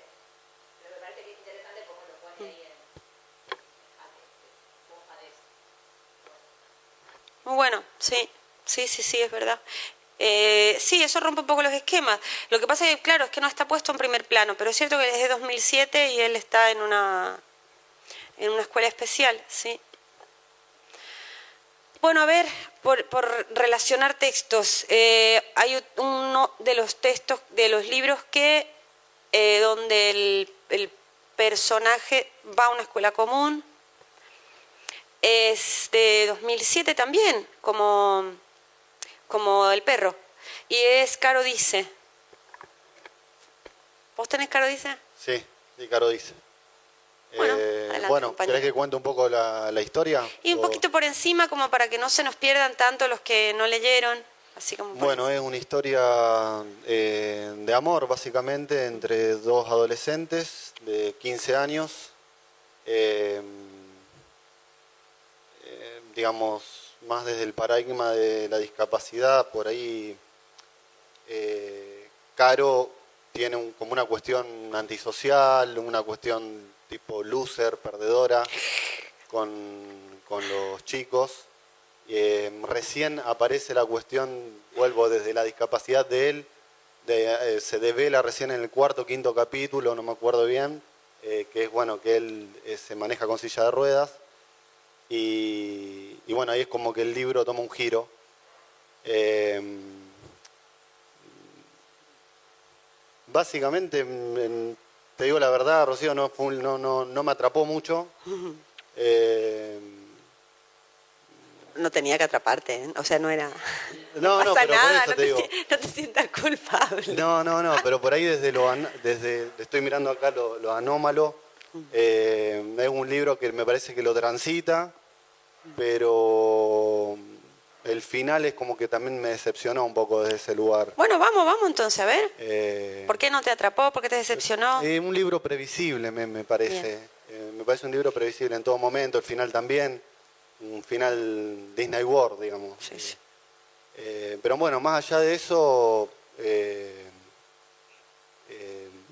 S4: pero me parece que es interesante cómo lo pone ahí en, cómo.
S1: Muy bueno, sí, sí, sí, sí, es verdad. Eh, sí, eso rompe un poco los esquemas. Lo que pasa es que, claro, es que no está puesto en primer plano, pero es cierto que es de 2007 y él está en una, en una escuela especial, sí. Bueno, a ver, por, por relacionar textos, eh, hay uno de los textos, de los libros que, eh, donde el, el personaje va a una escuela común, es de 2007 también, como, como El perro. Y es Caro Dice. ¿Vos tenés Caro Dice?
S5: Sí, sí, Caro dice.
S1: Bueno,
S5: Eh,
S1: adelante,
S5: bueno. ¿querés que cuente un poco la, la historia?
S1: Y un
S5: O-
S1: poquito por encima, como para que no se nos pierdan tanto los que no leyeron. Así como
S5: Bueno, es una historia eh, de amor, básicamente, entre dos adolescentes de 15 años. eh, eh, digamos, más desde el paradigma de la discapacidad, por ahí eh, Caro tiene un- como una cuestión antisocial, una cuestión tipo loser, perdedora, con, con los chicos. Eh, recién aparece la cuestión, vuelvo desde la discapacidad de él, de, eh, se devela recién en el cuarto, quinto capítulo, no me acuerdo bien, que es bueno que él se maneja con silla de ruedas. Y, y bueno, ahí es como que el libro toma un giro. Eh, básicamente, en- te digo la verdad, Rocío, no, no, no, no me atrapó mucho. Eh,
S1: No tenía que atraparte, ¿eh? o sea, no era...
S5: No, no,
S1: pasa
S5: pero por
S1: nada,
S5: eso
S1: no,
S5: te digo.
S1: no te sientas culpable.
S5: No, no, no, pero por ahí desde lo desde estoy mirando acá lo, lo anómalo. eh, es un libro que me parece que lo transita, pero el final es como que también me decepcionó un poco desde ese lugar.
S1: Bueno, vamos, vamos entonces, a ver.
S5: Eh,
S1: ¿Por qué no te atrapó? ¿Por qué te decepcionó?
S5: eh, un libro previsible, me, me parece. Eh, me parece un libro previsible en todo momento, el final también. Un final Disney World, digamos.
S1: Sí, sí.
S5: Eh, pero bueno, más allá de eso,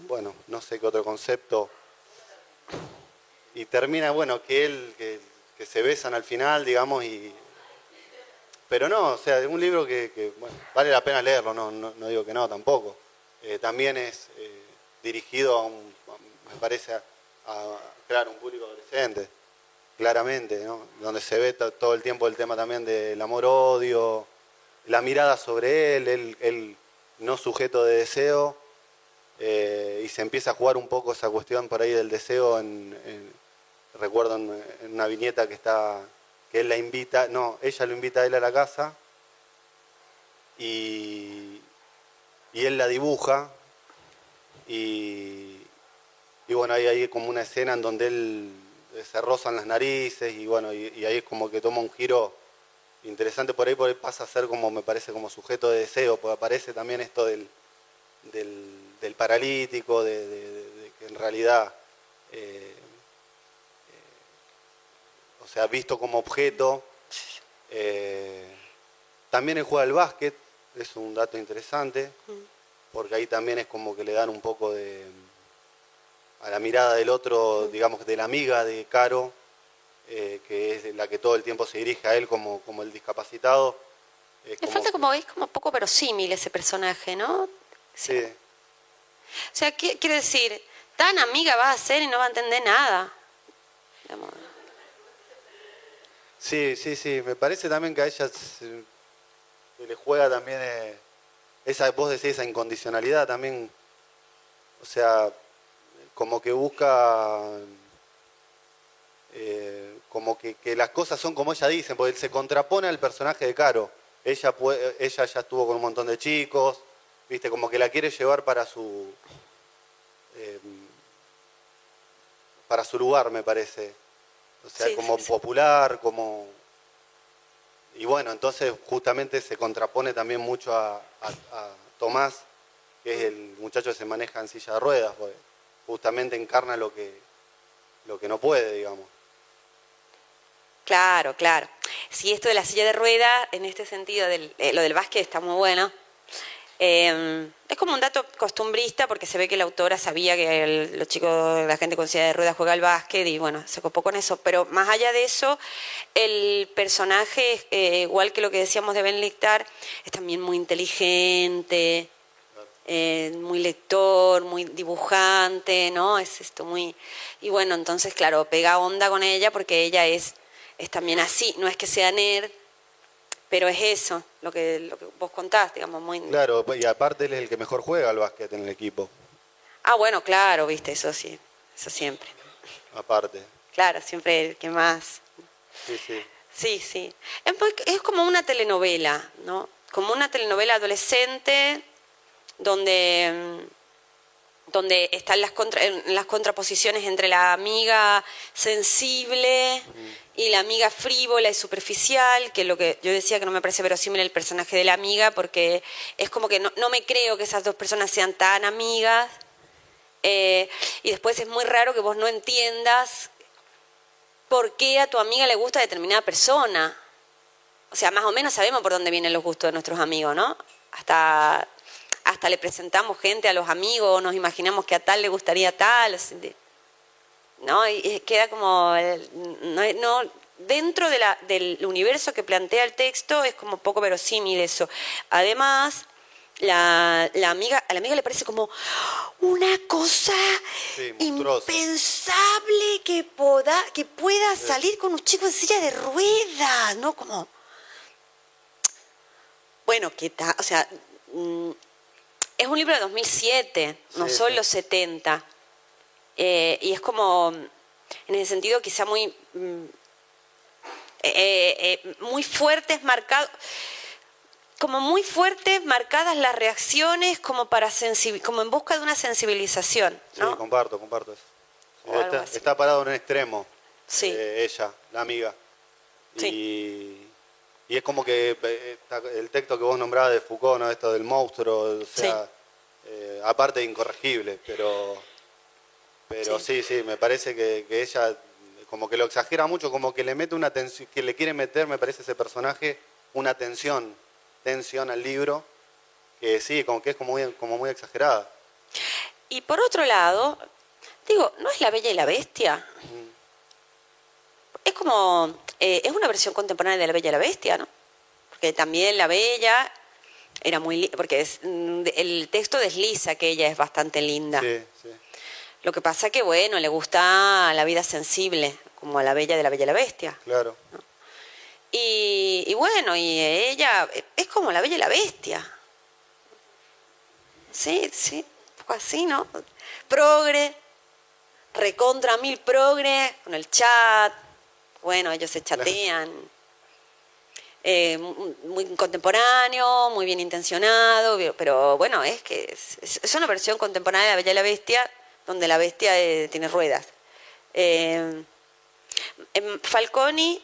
S5: bueno, no sé qué otro concepto. Y termina, bueno, que él, que, que se besan al final, digamos, y... Pero no, o sea, es un libro que, vale la pena leerlo, no, no, digo que no tampoco. Eh, también es eh, dirigido a un, me parece, a, crear un público adolescente, claramente, ¿no? donde se ve to- todo el tiempo el tema también del amor-odio, la mirada sobre él, él, él no sujeto de deseo, eh, y se empieza a jugar un poco esa cuestión por ahí del deseo, en- recuerdo en, en una viñeta que está, que él la invita, no, ella lo invita a él a la casa, y, y él la dibuja, y, y bueno, ahí hay como una escena en donde él eh, se rozan las narices y bueno, y, y ahí es como que toma un giro interesante. Por ahí, por pasa a ser como, me parece, como sujeto de deseo, porque aparece también esto del, del, paralítico, de, que en realidad, eh, eh, o sea, visto como objeto. eh, también él juega al básquet, es un dato interesante, porque ahí también es como que le dan un poco de a la mirada del otro, digamos, de la amiga de Caro, eh, que es la que todo el tiempo se dirige a él como, como el discapacitado. eh,
S1: Le falta como, es como poco verosímil ese personaje, ¿no?
S5: Sí,
S1: O sea, ¿qué, quiere decir, tan amiga va a ser y no va a entender nada. Digamos,
S5: sí, sí, sí. Me parece también que a ella se, le juega también eh, esa, vos decís, esa incondicionalidad también. O sea, como que busca eh, como que, las cosas son como ella dice, porque se contrapone al personaje de Caro. Ella, ella ya estuvo con un montón de chicos, viste, como que la quiere llevar para su eh, para su lugar, me parece. O sea,
S1: Sí,
S5: como
S1: sí,
S5: popular, como y bueno, entonces justamente se contrapone también mucho a, a- a Tomás, que es el muchacho que se maneja en silla de ruedas, porque justamente encarna lo que, lo que no puede, digamos.
S1: Claro, claro. Sí, esto de la silla de rueda, en este sentido, del, eh, lo del básquet está muy bueno. Eh, es como un dato costumbrista porque se ve que la autora sabía que el- los chicos, la gente con silla de ruedas juega al básquet y bueno, se copó con eso. Pero más allá de eso, el personaje, eh, igual que lo que decíamos de Ben Lictar, es también muy inteligente, eh, muy lector, muy dibujante, ¿no? Es esto muy... Y bueno, entonces, claro, pega onda con ella porque ella es, es también así, no es que sea nerd, pero es eso, lo que, lo que vos contás, digamos, muy...
S5: Claro, y aparte él es el que mejor juega al básquet en el equipo,
S1: Ah, bueno, claro, viste, eso sí, eso siempre.
S5: aparte.
S1: Claro, siempre el que más...
S5: Sí, sí.
S1: Sí, sí. Es, como una telenovela, ¿no? Como una telenovela adolescente donde, mm, donde están las, contraposiciones entre la amiga sensible y la amiga frívola y superficial, que es lo que yo decía que no me parece verosímil el personaje de la amiga, porque es como que no, no me creo que esas dos personas sean tan amigas. Eh, y después es muy raro que vos no entiendas por qué a tu amiga le gusta determinada persona. O sea, más o menos sabemos por dónde vienen los gustos de nuestros amigos, ¿no? Hasta, hasta le presentamos gente a los amigos, nos imaginamos que a tal le gustaría tal. ¿No? Y queda como. No, no- dentro de la, del universo que plantea el texto es como poco verosímil eso. Además, la, la amiga, a la amiga le parece como una cosa
S5: Sí,
S1: impensable que, poda, que pueda salir con un chico en silla de ruedas, ¿no? Como. Bueno, ¿qué tal? O sea, es un libro de 2007, no
S5: Sí,
S1: son
S5: sí.
S1: los 70. Eh, y es como, en ese sentido, quizá muy. mm, eh, eh, muy fuertes, marcados. Como muy fuertes, marcadas las reacciones, como para como en busca de una sensibilización,
S5: Sí, comparto, comparto eso. Está, parado en un extremo,
S1: Sí.
S5: ella, la amiga.
S1: Sí.
S5: Y, y es como que eh, el texto que vos nombrabas de Foucault, ¿no? esto del monstruo, o sea, eh, aparte de incorregible, pero, pero sí. sí, me parece que, que ella como que lo exagera mucho, como que le mete una tensión, que le quiere meter, me parece ese personaje, una tensión, tensión al libro, que sí, como que es como muy, como muy exagerada.
S1: y por otro lado, digo, ¿no es la Bella y la Bestia? Es como, eh, es una versión contemporánea de la Bella y la Bestia, ¿no? Porque también la Bella era muy, porque es, mm, el texto desliza que ella es bastante linda.
S5: Sí, sí.
S1: Lo que pasa que, bueno, le gusta la vida sensible, como a la Bella de la Bella y la Bestia.
S5: Claro.
S1: Y, y bueno, y ella es como la Bella y la Bestia. Sí, sí, un poco así, ¿no? Progre, recontra mil progre, con el chat. Bueno, ellos se chatean. Eh, mu- muy contemporáneo, muy bien intencionado, pero bueno, es que es, es una versión contemporánea de La Bella y la Bestia, donde la bestia eh, tiene ruedas. Eh, Falconi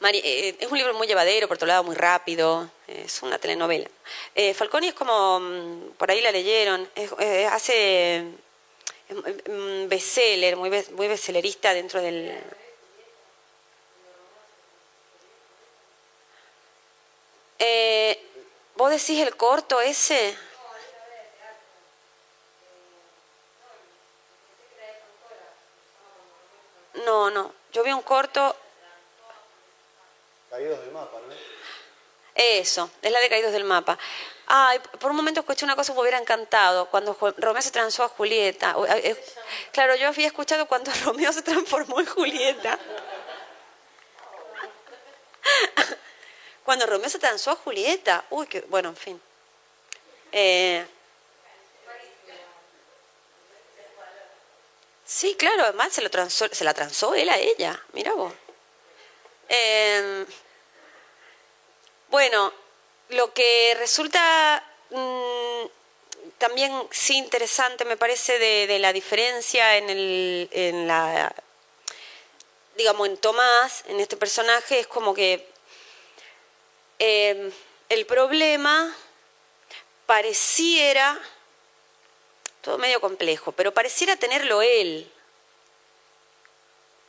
S1: Mari- eh, es un libro muy llevadero, por otro lado muy rápido, es una telenovela. Eh, Falconi es como, mm, por ahí la leyeron, es- eh, hace mm, bestseller, muy, muy bestsellerista dentro del... Eh, ¿Vos decís el corto ese? No, no, yo vi un corto
S5: Caídos del mapa, ¿no?
S1: Eso, es la de Caídos del Mapa. Ay, por un momento escuché una cosa que me hubiera encantado, cuando Romeo se transó a Julieta. Eh, Claro, yo había escuchado cuando (laughs) Romeo se transformó en Julieta. Cuando Romeo se transó a Julieta. Uy, qué, bueno, en fin. Eh, sí, claro, además se, la transó él a ella. Mira vos. Eh, bueno, lo que resulta mm, también sí interesante me parece de, de la diferencia en, el, en la, digamos, en Tomás, en este personaje, es como que eh, el problema pareciera, todo medio complejo, pero pareciera tenerlo él.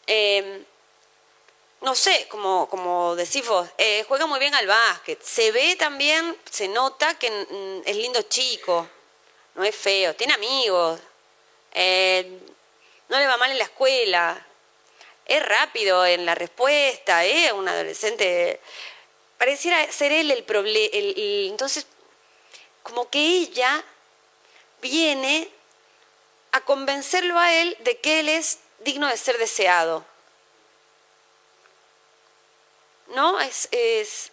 S1: Eh, no sé, como, como decís vos, eh, juega muy bien al básquet. Se ve también, se nota que es lindo chico, no es feo, tiene amigos, eh, no le va mal en la escuela, es rápido en la respuesta, es un adolescente. Pareciera ser él el problema. entonces, como que ella viene a convencerlo a él de que él es digno de ser deseado. ¿no? Es, es,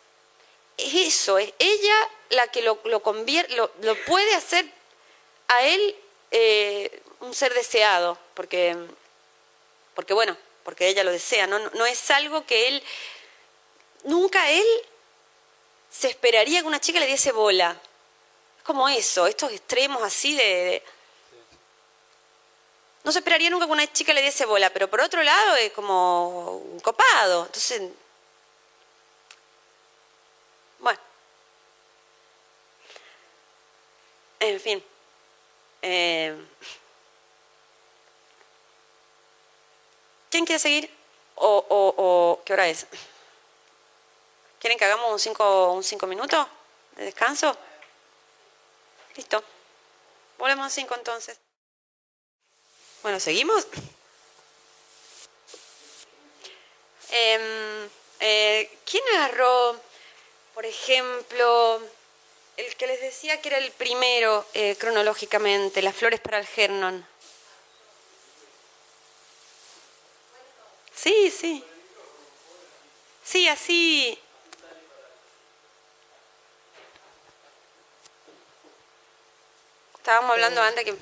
S1: es eso, es ella la que lo, lo, convier- lo, lo puede hacer a él eh, un ser deseado, porque, porque bueno, porque ella lo desea. No, no es algo que él, nunca él se esperaría que una chica le diese bola. Es como eso, estos extremos así de... de- no se esperaría nunca que una chica le diese bola, pero por otro lado es como un copado. Entonces, bueno. En fin. Eh, ¿Quién quiere seguir? O, ¿Qué hora es? ¿Quieren que hagamos un cinco, un cinco minutos de descanso? Listo. Volvemos a cinco entonces. Bueno, ¿seguimos? Eh, eh, ¿Quién agarró, por ejemplo, el que les decía que era el primero eh, cronológicamente, Las flores para el Gernon? Sí, sí. Sí, así. Estábamos hablando antes que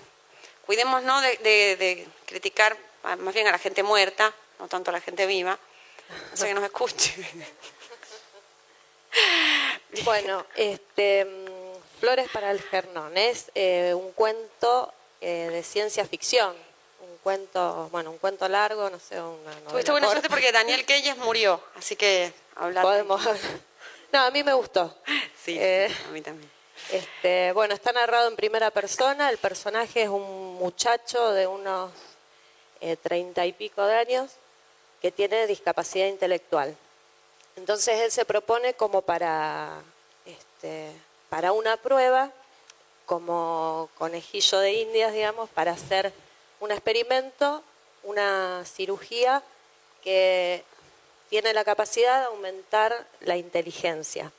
S1: cuidémonos de, de, de criticar más bien a la gente muerta, no tanto a la gente viva, (laughs) no sé que nos escuche. (laughs)
S6: Bueno, este, mm, Flores para el Gernón es eh, un cuento eh, de ciencia ficción, un cuento, bueno, un cuento largo, no sé, una novela
S1: Tuviste buena
S6: corta.
S1: suerte porque Daniel (laughs) Keyes murió, así que hablar.
S6: Podemos No, a mí me gustó.
S1: Sí,
S6: Eh,
S1: a mí también.
S6: Este, bueno, está narrado en primera persona. El personaje es un muchacho de unos eh, treinta y pico de años que tiene discapacidad intelectual. Entonces él se propone como para, este, para una prueba como conejillo de indias, digamos, para hacer un experimento, una cirugía que tiene la capacidad de aumentar la inteligencia.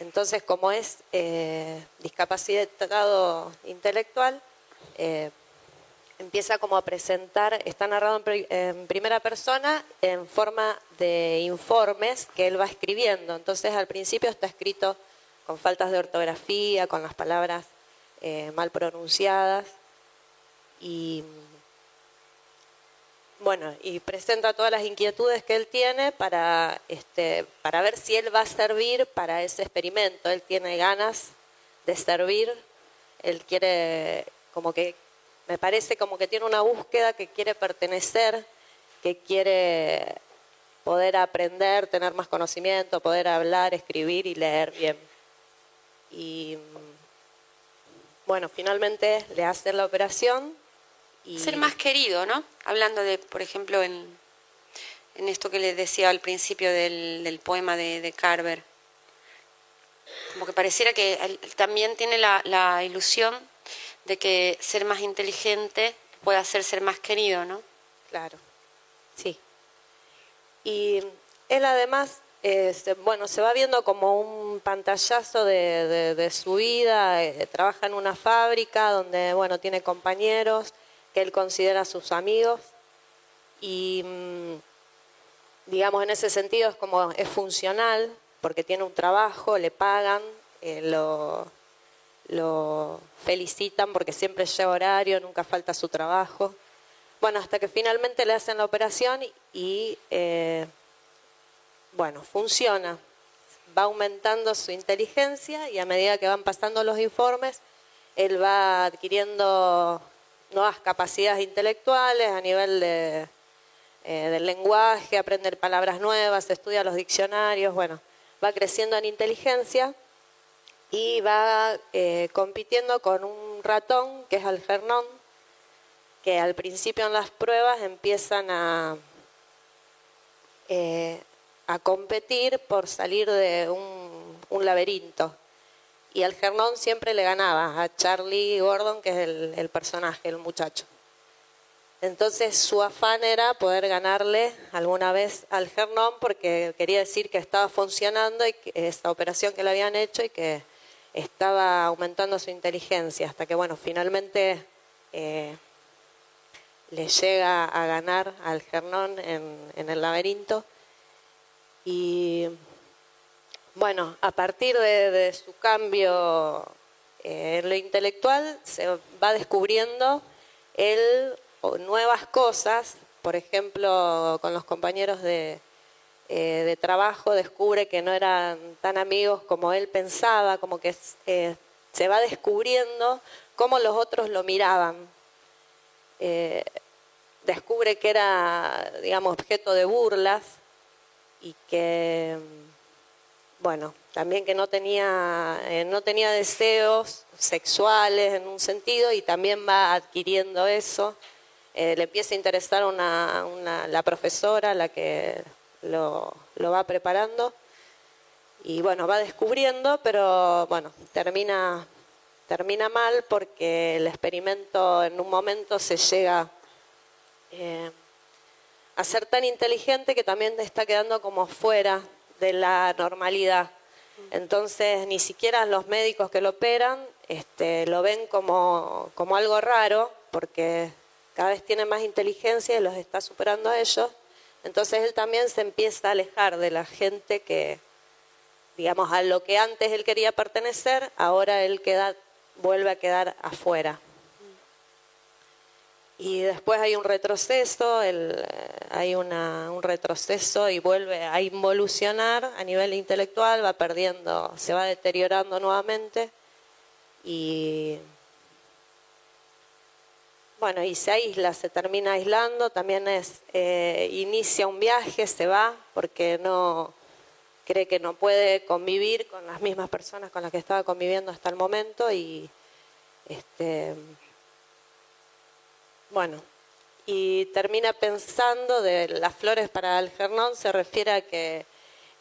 S6: Entonces, como es eh, discapacitado intelectual, eh, empieza como a presentar, está narrado en, primera persona en forma de informes que él va escribiendo. Entonces, al principio está escrito con faltas de ortografía, con las palabras eh, mal pronunciadas y bueno, y presenta todas las inquietudes que él tiene para, este, para ver si él va a servir para ese experimento. Él tiene ganas de servir, él quiere, como que, me parece como que tiene una búsqueda que quiere pertenecer, que quiere poder aprender, tener más conocimiento, poder hablar, escribir y leer bien. Y bueno, finalmente le hacen la operación
S1: ser más querido, ¿no? Hablando de, por ejemplo, en, en esto que les decía al principio del, del poema de, de, Carver. Como que pareciera que él también tiene la, la ilusión de que ser más inteligente puede hacer ser más querido, ¿no?
S6: Claro, sí. Y él además, eh, bueno, se va viendo como un pantallazo de, de, de su vida, eh, trabaja en una fábrica donde, bueno, tiene compañeros, que él considera sus amigos y mm, digamos en ese sentido es como es funcional porque tiene un trabajo, le pagan, eh, lo, lo felicitan porque siempre lleva horario, nunca falta su trabajo. Bueno, hasta que finalmente le hacen la operación y, eh, bueno, funciona. Va aumentando su inteligencia y a medida que van pasando los informes, él va adquiriendo nuevas capacidades intelectuales a nivel de, eh, del lenguaje, aprender palabras nuevas, estudia los diccionarios, bueno, va creciendo en inteligencia y va eh, compitiendo con un ratón que es Algernon, que al principio en las pruebas empiezan a, eh, a competir por salir de un, un laberinto y Algernon siempre le ganaba a Charlie Gordon, que es el, personaje, el muchacho. Entonces su afán era poder ganarle alguna vez al Algernon porque quería decir que estaba funcionando y que esta operación que le habían hecho y que estaba aumentando su inteligencia hasta que bueno finalmente eh, le llega a ganar al Algernon en, en el laberinto y bueno, a partir de, su cambio eh, en lo intelectual se va descubriendo él nuevas cosas, por ejemplo, con los compañeros de, eh, de trabajo descubre que no eran tan amigos como él pensaba, como que eh, se va descubriendo cómo los otros lo miraban. descubre que era, digamos, objeto de burlas y que bueno, también que no tenía, eh, no tenía deseos sexuales en un sentido y también va adquiriendo eso. Eh, le empieza a interesar una, la profesora, la que lo, lo, va preparando. Y bueno, va descubriendo, pero bueno, termina, termina mal porque el experimento en un momento se llega eh, a ser tan inteligente que también está quedando como fuera de la normalidad. Entonces, ni siquiera los médicos que lo operan este, lo ven como, como algo raro, porque cada vez tiene más inteligencia y los está superando a ellos. Entonces, él también se empieza a alejar de la gente que, digamos, a lo que antes él quería pertenecer, ahora él queda, vuelve a quedar afuera y después hay un retroceso, el, hay una, un retroceso y vuelve a involucionar a nivel intelectual, va perdiendo, se va deteriorando nuevamente y bueno, y se aísla, se termina aislando, también es, eh, inicia un viaje, se va porque no cree que no puede convivir con las mismas personas con las que estaba conviviendo hasta el momento y este bueno, y termina pensando de las flores para Algernon, se refiere a que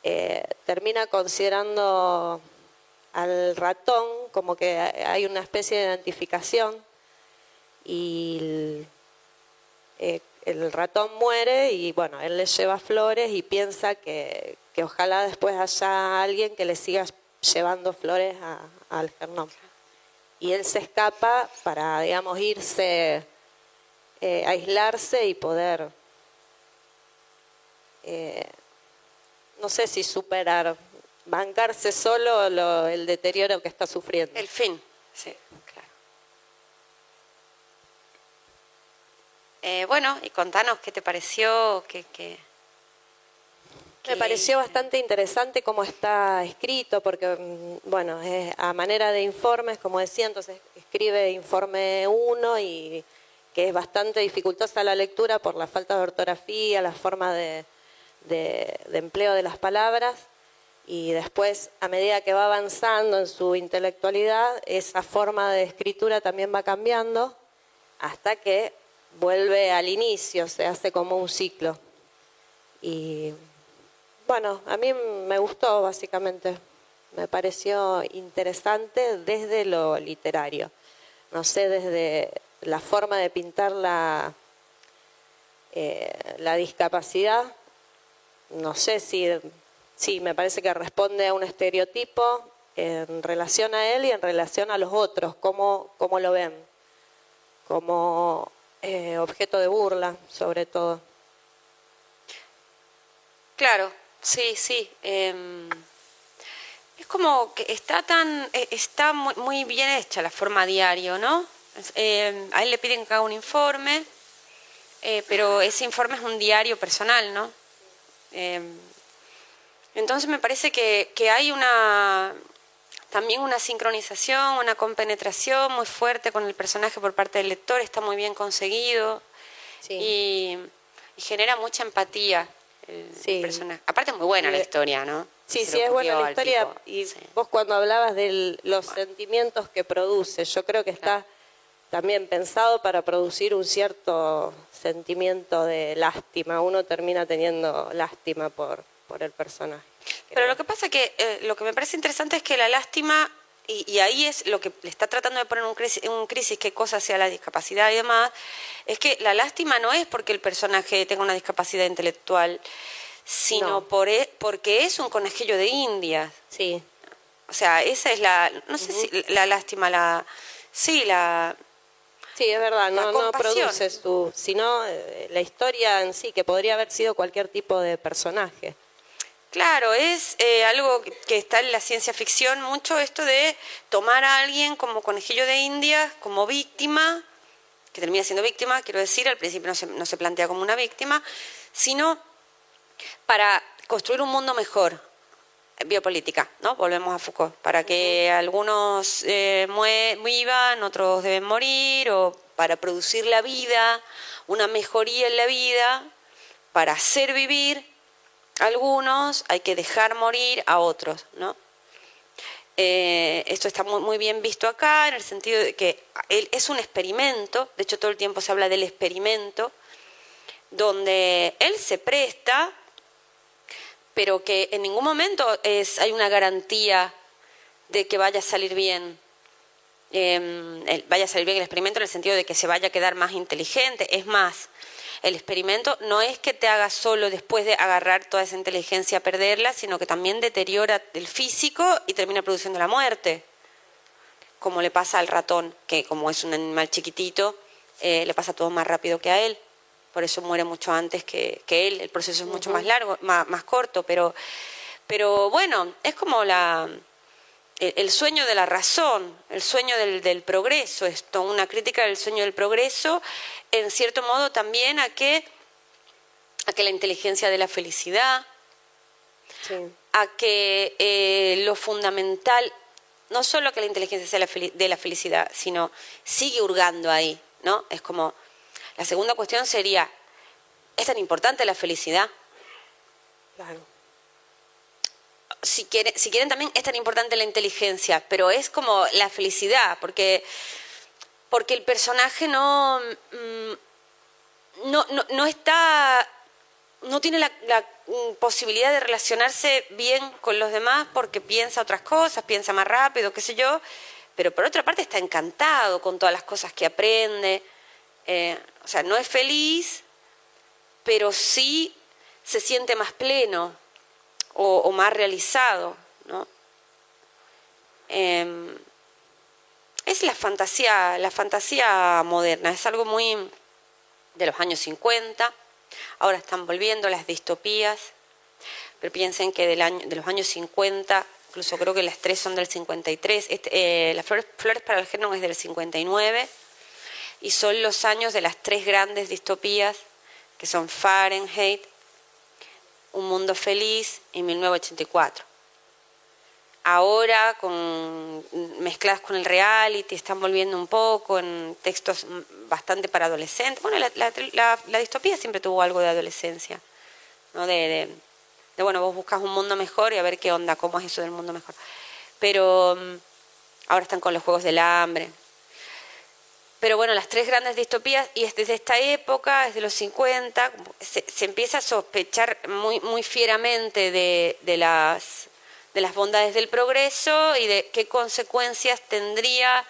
S6: eh, termina considerando al ratón, como que hay una especie de identificación y el, eh, el ratón muere y bueno, él le lleva flores y piensa que, que ojalá después haya alguien que le siga llevando flores a, al Algernon. Y él se escapa para, digamos, irse, eh, aislarse y poder, eh, no sé si superar, bancarse solo lo- el deterioro que está sufriendo.
S1: El fin, sí, claro. Eh, bueno, y contanos qué te pareció, qué, qué-
S6: Me pareció bastante interesante cómo está escrito, porque, mm, bueno, es a manera de informes, como decía, entonces escribe informe 1 y que es bastante dificultosa la lectura por la falta de ortografía, la forma de, de- empleo de las palabras, y después, a medida que va avanzando en su intelectualidad, esa forma de escritura también va cambiando hasta que vuelve al inicio, se hace como un ciclo. Y bueno, a mí me gustó básicamente, me pareció interesante desde lo literario, no sé, desde la forma de pintar la, eh, la discapacidad, no sé si, sí, me parece que responde a un estereotipo en relación a él y en relación a los otros, cómo, cómo lo ven, como eh, objeto de burla sobre todo.
S1: Claro, sí, sí. em, es como que está tan, eh, está muy, muy bien hecha la forma diario, ¿no? Em, a él le piden que haga un informe, eh, pero ese informe es un diario personal, ¿no? Em, entonces me parece que, que hay una también una sincronización, una compenetración muy fuerte con el personaje por parte del lector, está muy bien conseguido
S6: Sí.
S1: y, y genera mucha empatía el
S6: Sí.
S1: personaje. Aparte es muy buena la historia, ¿no?
S6: Sí, sí, es buena la historia.
S1: tipo.
S6: Y vos cuando hablabas de los sentimientos que produce, yo creo que está también pensado para producir un cierto sentimiento de lástima. Uno termina teniendo lástima por, por el personaje.
S1: Pero lo que pasa que eh, lo que me parece interesante es que la lástima, y, y ahí es lo que le está tratando de poner un crisis, un crisis, qué cosa sea la discapacidad y demás, es que la lástima no es porque el personaje tenga una discapacidad intelectual, sino
S6: No.
S1: por e- porque es un conejillo de indias.
S6: Sí,
S1: O sea, esa es la, no sé si la lástima, la, sí, la,
S6: sí, es verdad, no, no
S1: compasión.
S6: produce su, sino eh, la historia en sí, que podría haber sido cualquier tipo de personaje.
S1: Claro, es eh, algo que- que está en la ciencia ficción mucho esto de tomar a alguien como conejillo de indias, como víctima, que termina siendo víctima, quiero decir, al principio no se, no se plantea como una víctima, sino para construir un mundo mejor, biopolítica, ¿no? Volvemos a Foucault, para que algunos eh, vivan, otros deben morir, o para producir la vida, una mejoría en la vida, para hacer vivir algunos, hay que dejar morir a otros, ¿no? Eh, esto está muy, muy bien visto acá, en el sentido de que él es un experimento, de hecho todo el tiempo se habla del experimento, donde él se presta, pero que en ningún momento es, hay una garantía de que vaya a salir bien. el- vaya a salir bien el experimento en el sentido de que se vaya a quedar más inteligente. Es más, el experimento no es que te haga solo después de agarrar toda esa inteligencia, perderla, sino que también deteriora el físico y termina produciendo la muerte. Como le pasa al ratón, que como es un animal chiquitito, eh, le pasa todo más rápido que a él. Por eso muere mucho antes que, que él. El proceso es mucho más largo, más, más corto, pero, pero bueno, es como la, el, el sueño de la razón, el sueño del, del progreso, esto, una crítica del sueño del progreso, en cierto modo también a que, a que la inteligencia de la felicidad,
S6: Sí.
S1: a que eh, lo fundamental, no solo que la inteligencia sea la de la felicidad, sino sigue hurgando ahí, ¿no? Es como, la segunda cuestión sería, ¿es tan importante la felicidad?
S6: Claro.
S1: si quieren, si quieren también es tan importante la inteligencia, pero es como la felicidad, porque, porque el personaje no, mm, no, no, no está no tiene la, la, mm, posibilidad de relacionarse bien con los demás porque piensa otras cosas, piensa más rápido, qué sé yo, pero por otra parte está encantado con todas las cosas que aprende. Eh, o sea, no es feliz, pero sí se siente más pleno o, más realizado, ¿no? Em, es la fantasía, la fantasía moderna, es algo muy de los años 50. Ahora están volviendo las distopías, pero piensen que del año, de los años 50, incluso creo que las tres son del 53, este, eh, las flores, flores para el género es del 59, y son los años de las tres grandes distopías, que son Fahrenheit, Un Mundo Feliz y 1984 ahora con mezcladas con el reality, están volviendo un poco en textos bastante para adolescentes. Bueno, la, distopía siempre tuvo algo de adolescencia, ¿no? De, de, bueno, vos buscas un mundo mejor y a ver qué onda, cómo es eso del mundo mejor. Pero mm, ahora están con los juegos del hambre. Pero bueno, las tres grandes distopías, y desde esta época, desde los 50, se, empieza a sospechar muy, muy fieramente de, de las de bondades del progreso y de qué consecuencias tendría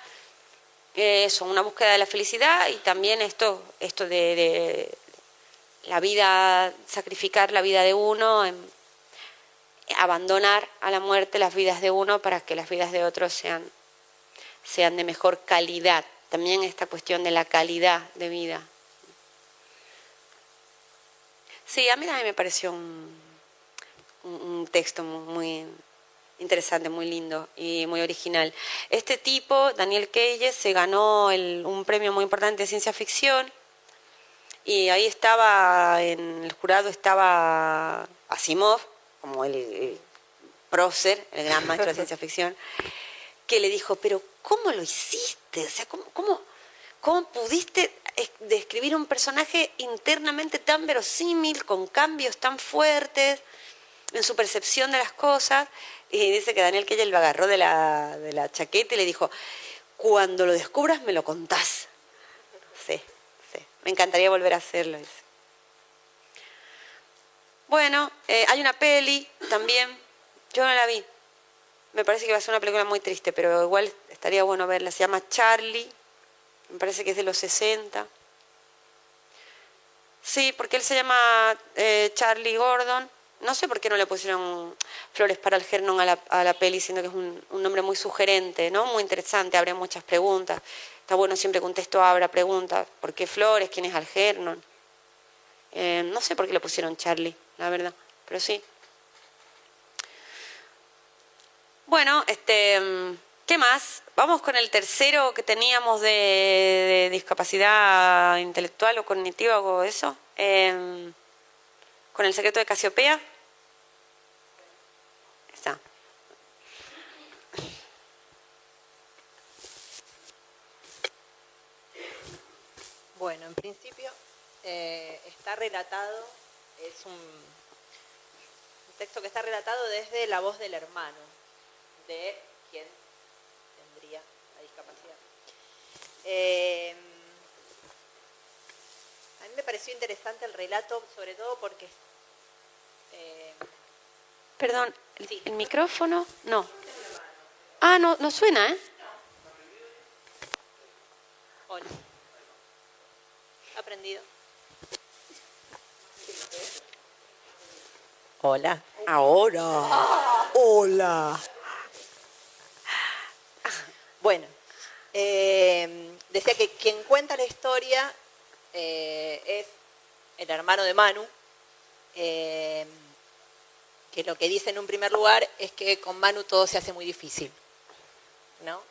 S1: eh, eso, una búsqueda de la felicidad y también esto, esto de, la vida, sacrificar la vida de uno, abandonar a la muerte las vidas de uno para que las vidas de otros sean, sean de mejor calidad. También esta cuestión de la calidad de vida. Sí, a mí también me pareció un, texto muy, interesante, muy lindo y muy original. Este tipo, Daniel Keyes, se ganó un premio muy importante de ciencia ficción y ahí estaba, en el jurado estaba Asimov, como el, prócer, el gran maestro de ciencia ficción, que le dijo, pero ¿cómo lo hiciste? O sea, ¿cómo, cómo, cómo pudiste describir un personaje internamente tan verosímil, con cambios tan fuertes en su percepción de las cosas? Y dice que Daniel Keyel lo agarró de la, de la chaqueta y le dijo, cuando lo descubras me lo contás. Sí, sí, me encantaría volver a hacerlo. Bueno, eh, hay una peli también, yo no la vi. Me parece que va a ser una película muy triste, pero igual estaría bueno verla. Se llama Charlie, me parece que es de los 60. Sí, porque él se llama eh, Charlie Gordon no sé por qué no le pusieron Flores para el Gernon a la, a la peli, siendo que es un, nombre muy sugerente, ¿no? Muy interesante, abre muchas preguntas. Está bueno siempre que un texto abra preguntas. ¿Por qué Flores? ¿Quién es Algernon? Eh, no sé por qué le pusieron Charlie, la verdad, pero sí. Bueno, este, ¿qué más? Vamos con el tercero que teníamos de, discapacidad intelectual o cognitiva o eso. Eh, con el secreto de Casiopea. Está.
S7: Bueno, en principio eh, está relatado, es un, texto que está relatado desde la voz del hermano, de quien tendría la discapacidad. Eh, a mí me pareció interesante el relato, sobre todo porque
S1: eh, Perdón, ¿el, micrófono? No. Ah, no, no suena, ¿eh?
S7: Hola. Aprendido.
S2: Hola. Ahora. Hola.
S7: Bueno, eh, decía que quien cuenta la historia eh, es el hermano de Manu, eh, que lo que dice en un primer lugar es que con Manu todo se hace muy difícil. ¿no?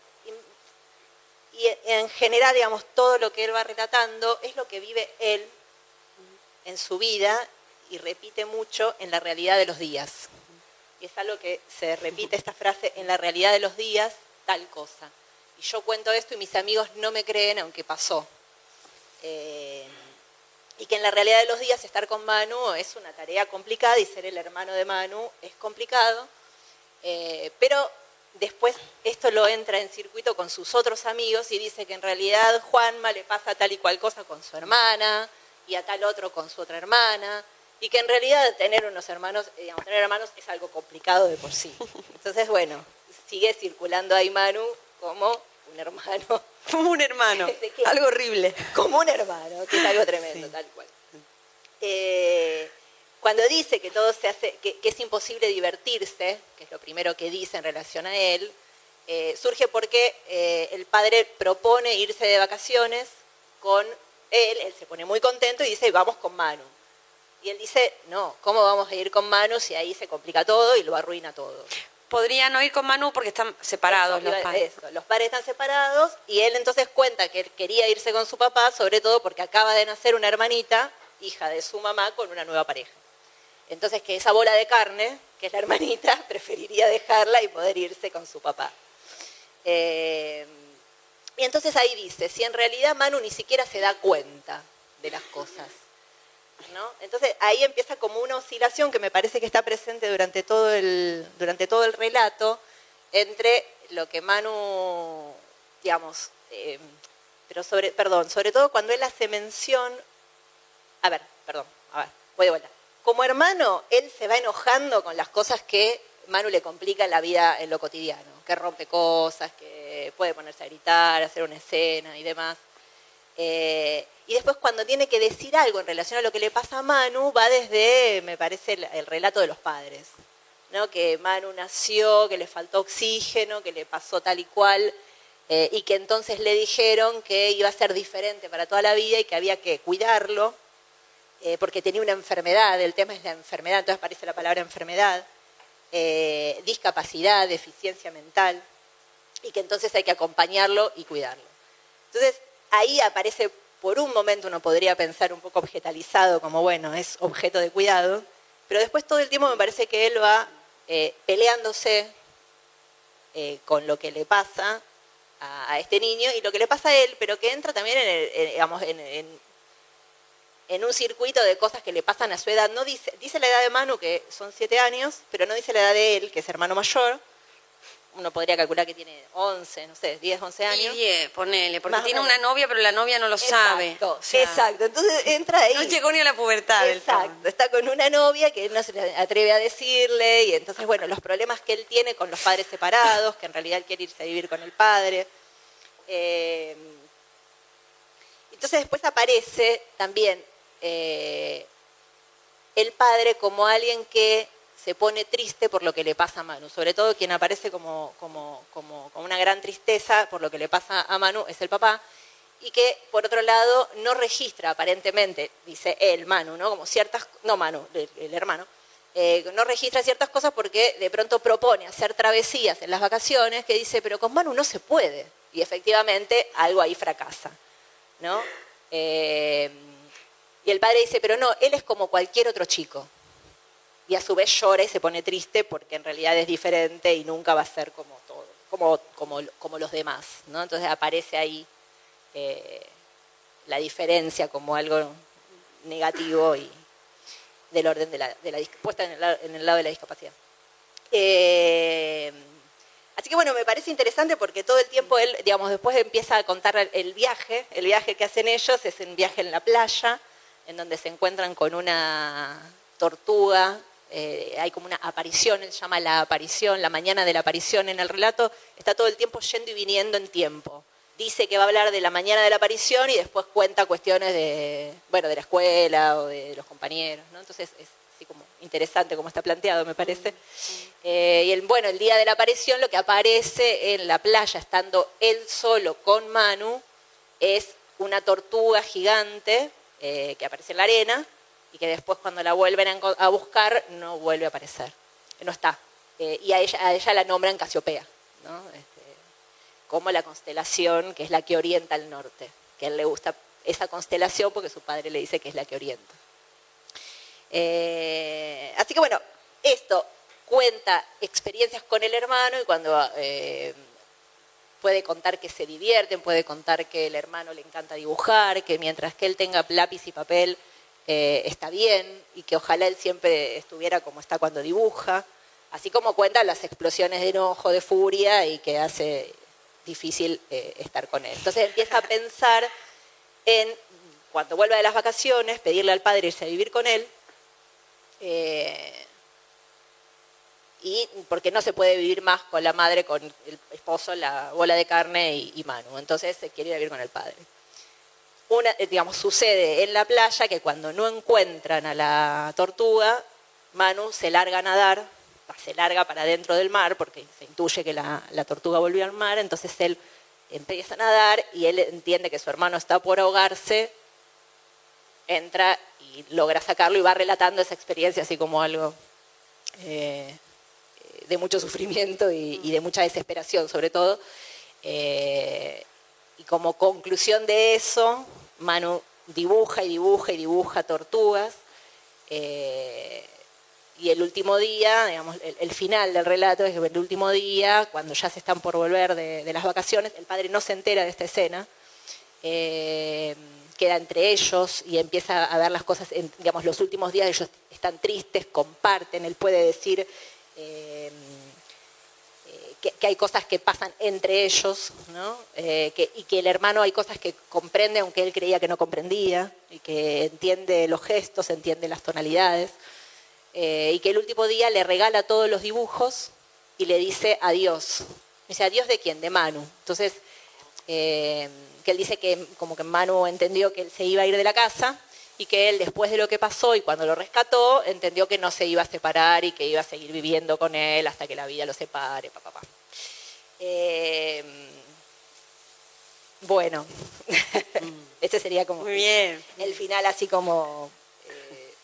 S7: Y, en general, digamos, todo lo que él va relatando es lo que vive él en su vida y repite mucho en la realidad de los días. Y es algo que se repite esta frase, en la realidad de los días, tal cosa. Y yo cuento esto y mis amigos no me creen, aunque pasó. Eh, y que en la realidad de los días estar con Manu es una tarea complicada y ser el hermano de Manu es complicado, eh, pero después esto lo entra en circuito con sus otros amigos y dice que en realidad Juanma le pasa tal y cual cosa con su hermana y a tal otro con su otra hermana y que en realidad tener unos hermanos, digamos, tener hermanos es algo complicado de por sí. Entonces, bueno, sigue circulando ahí Manu como un hermano. (laughs)
S1: Como un hermano. (laughs) Algo horrible.
S7: Como un hermano, que es algo tremendo, tal cual. Eh, cuando dice que todo se hace, que, que es imposible divertirse, que es lo primero que dice en relación a él, eh, surge porque eh, el padre propone irse de vacaciones con él, él se pone muy contento y dice, vamos con Manu. Y él dice, no, ¿cómo vamos a ir con Manu si ahí se complica todo y lo arruina todo?
S1: Podría no ir con Manu porque están separados
S7: Eso,
S1: los padres.
S7: eso, los padres están separados y él entonces cuenta que él quería irse con su papá, sobre todo porque acaba de nacer una hermanita, hija de su mamá, con una nueva pareja. Entonces que esa bola de carne, que es la hermanita, (laughs) preferiría dejarla y poder irse con su papá. Eh, y entonces ahí dice, si en realidad Manu ni siquiera se da cuenta de las cosas. Entonces ahí empieza como una oscilación que me parece que está presente durante todo el, durante todo el relato entre lo que Manu, digamos, eh, pero sobre, perdón, sobre todo cuando él hace mención, a ver, perdón, a ver, voy de vuelta. Como hermano, él se va enojando con las cosas que Manu le complica la vida en lo cotidiano, que rompe cosas, que puede ponerse a gritar, hacer una escena y demás. Eh, y después cuando tiene que decir algo en relación a lo que le pasa a Manu, va desde, me parece, el, el relato de los padres. ¿no? Que Manu nació, que le faltó oxígeno, que le pasó tal y cual, eh, y que entonces le dijeron que iba a ser diferente para toda la vida y que había que cuidarlo, eh, porque tenía una enfermedad, el tema es la enfermedad, entonces aparece la palabra enfermedad, discapacidad, deficiencia mental, y que entonces hay que acompañarlo y cuidarlo. Entonces, ahí aparece, por un momento uno podría pensar un poco objetalizado, como bueno, es objeto de cuidado, pero después todo el tiempo me parece que él va eh, peleándose eh, con lo que le pasa a, este niño y lo que le pasa a él, pero que entra también en, el- digamos, en, en- en un circuito de cosas que le pasan a su edad. No dice, dice la edad de Manu, que son siete años, pero no dice la edad de él, que es hermano mayor. Uno podría calcular que tiene 11, no sé, 10, 11
S1: Y
S7: años.
S1: diez, ponele, porque
S7: Más
S1: tiene una novia, pero la novia no lo sabe.
S7: Exacto,
S1: O sea,
S7: exacto. Entonces entra ahí.
S1: No llegó ni a la pubertad.
S7: Exacto, está con una novia que él no se le atreve a decirle y entonces, bueno, los problemas que él tiene con los padres separados, que en realidad él quiere irse a vivir con el padre. Eh, entonces después aparece también eh, el padre como alguien que se pone triste por lo que le pasa a Manu. Sobre todo quien aparece como, como, como, como una gran tristeza por lo que le pasa a Manu es el papá. Y que, por otro lado, no registra aparentemente, dice él, Manu, ¿no? Como ciertas, no Manu, el, el hermano, eh, no registra ciertas cosas porque de pronto propone hacer travesías en las vacaciones que dice, pero con Manu no se puede. Y efectivamente algo ahí fracasa, ¿no? Eh, y el padre dice, pero no, él es como cualquier otro chico. Y a su vez llora y se pone triste porque en realidad es diferente y nunca va a ser como todo, como, como, como los demás, ¿no? Entonces aparece ahí eh, la diferencia como algo negativo y del orden de la, de la puesta en el, lado- de la discapacidad. Eh, así que bueno, me parece interesante porque todo el tiempo él, digamos, después empieza a contar el viaje, el viaje que hacen ellos es un viaje en la playa, en donde se encuentran con una tortuga, eh, hay como una aparición, él llama la aparición, la mañana de la aparición en el relato, está todo el tiempo yendo y viniendo en tiempo. Dice que va a hablar de la mañana de la aparición y después cuenta cuestiones de, bueno, de la escuela o de los compañeros, ¿no? Entonces es así como interesante como está planteado, me parece. Eh, y el, bueno, el día de la aparición lo que aparece en la playa, estando él solo con Manu, es una tortuga gigante eh, que aparece en la arena y que después cuando la vuelven a, buscar no vuelve a aparecer, no está. Eh, y a ella, a ella la nombran Casiopea, ¿no? Este, como la constelación que es la que orienta al norte, que a él le gusta esa constelación porque su padre le dice que es la que orienta. Eh, así que bueno, esto cuenta experiencias con el hermano y cuando eh, puede contar que se divierten, puede contar que el hermano le encanta dibujar, que mientras que él tenga lápiz y papel eh, está bien y que ojalá él siempre estuviera como está cuando dibuja, así como cuenta las explosiones de enojo, de furia y que hace difícil eh, estar con él. Entonces empieza a pensar en, cuando vuelva de las vacaciones, pedirle al padre irse a vivir con él Eh, y porque no se puede vivir más con la madre, con el esposo, la bola de carne y, y Manu. Entonces se quiere vivir con el padre. Una, eh, digamos, sucede en la playa que cuando no encuentran a la tortuga, Manu se larga a nadar, se larga para dentro del mar porque se intuye que la, tortuga volvió al mar, entonces él empieza a nadar y él entiende que su hermano está por ahogarse, entra y logra sacarlo y va relatando esa experiencia así como algo eh, de mucho sufrimiento y, y de mucha desesperación sobre todo. Eh, y como conclusión de eso, Manu dibuja y dibuja y dibuja tortugas. eh, y el último día, digamos, el, final del relato es que el último día, cuando ya se están por volver de, las vacaciones, el padre no se entera de esta escena. eh, queda entre ellos y empieza a ver las cosas, digamos, los últimos días ellos están tristes, comparten, él puede decir eh, que, hay cosas que pasan entre ellos, ¿no? Eh, y que el hermano hay cosas que comprende aunque él creía que no comprendía, y que entiende los gestos, entiende las tonalidades, eh, y que el último día le regala todos los dibujos y le dice adiós. Dice, ¿adiós de quién? De Manu. Entonces, eh, que él dice que como que Manu entendió que él se iba a ir de la casa y que él después de lo que pasó y cuando lo rescató, entendió que no se iba a separar y que iba a seguir viviendo con él hasta que la vida lo separe, pa, pa, pa. Eh, bueno, (laughs) este sería como
S1: Muy bien.
S7: el final así como eh,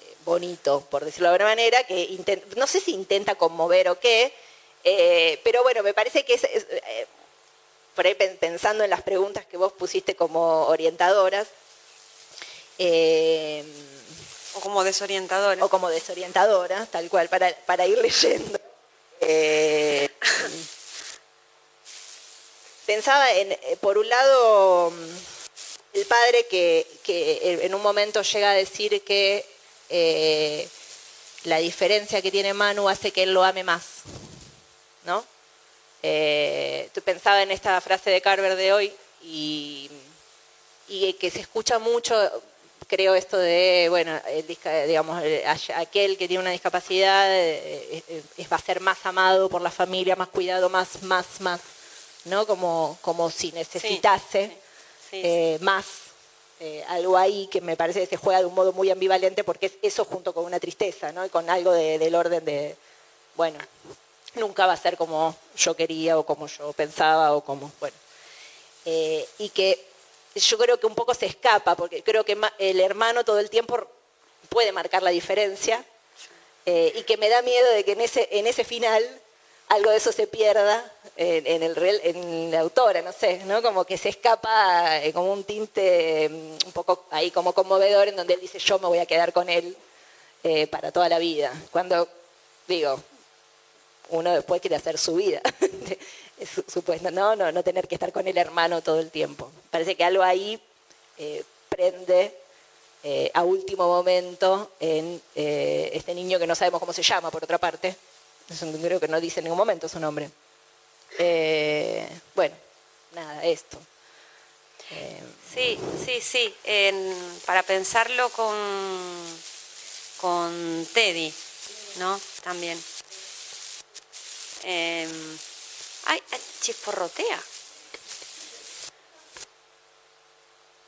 S7: eh, bonito, por decirlo de alguna manera, que no sé si intenta conmover o qué, eh, pero bueno, me parece que es, es, por ahí pen- pensando en las preguntas que vos pusiste como orientadoras, eh,
S1: O como desorientadora.
S7: o como desorientadoras, tal cual, para, para ir leyendo. Eh, pensaba en, eh, por un lado, el padre que, que en un momento llega a decir que eh, la diferencia que tiene Manu hace que él lo ame más, ¿no? Eh, pensaba en esta frase de Carver de hoy y, y que se escucha mucho, creo esto de, bueno, el disca- digamos, el- aquel que tiene una discapacidad eh, eh, eh, va a ser más amado por la familia, más cuidado, más, más, más, ¿no? Como, como si necesitase
S1: Sí,
S7: eh, más. algo ahí que me parece que se juega de un modo muy ambivalente porque es eso junto con una tristeza, ¿no? Y con algo de- del orden de, bueno, nunca va a ser como yo quería o como yo pensaba o como, bueno. Eh, y que yo creo que un poco se escapa, porque creo que el hermano todo el tiempo puede marcar la diferencia eh, y que me da miedo de que en ese, en ese final algo de eso se pierda en, el en la autora, no sé, ¿no? Como que se escapa eh, como un tinte mm, un poco ahí como conmovedor en donde él dice yo me voy a quedar con él eh, para toda la vida. Cuando digo, uno después quiere hacer su vida. (laughs) Es (laughs) su- supuesto, no, no, no tener que estar con el hermano todo el tiempo. Parece que algo ahí eh, prende eh, a último momento en eh, este niño que no sabemos cómo se llama, por otra parte. Eso creo que no dice en ningún momento su nombre. Bueno, nada, esto.
S1: Sí, sí, sí. Para pensarlo con, con Teddy, ¿no? También. Ay, ay, chisporrotea.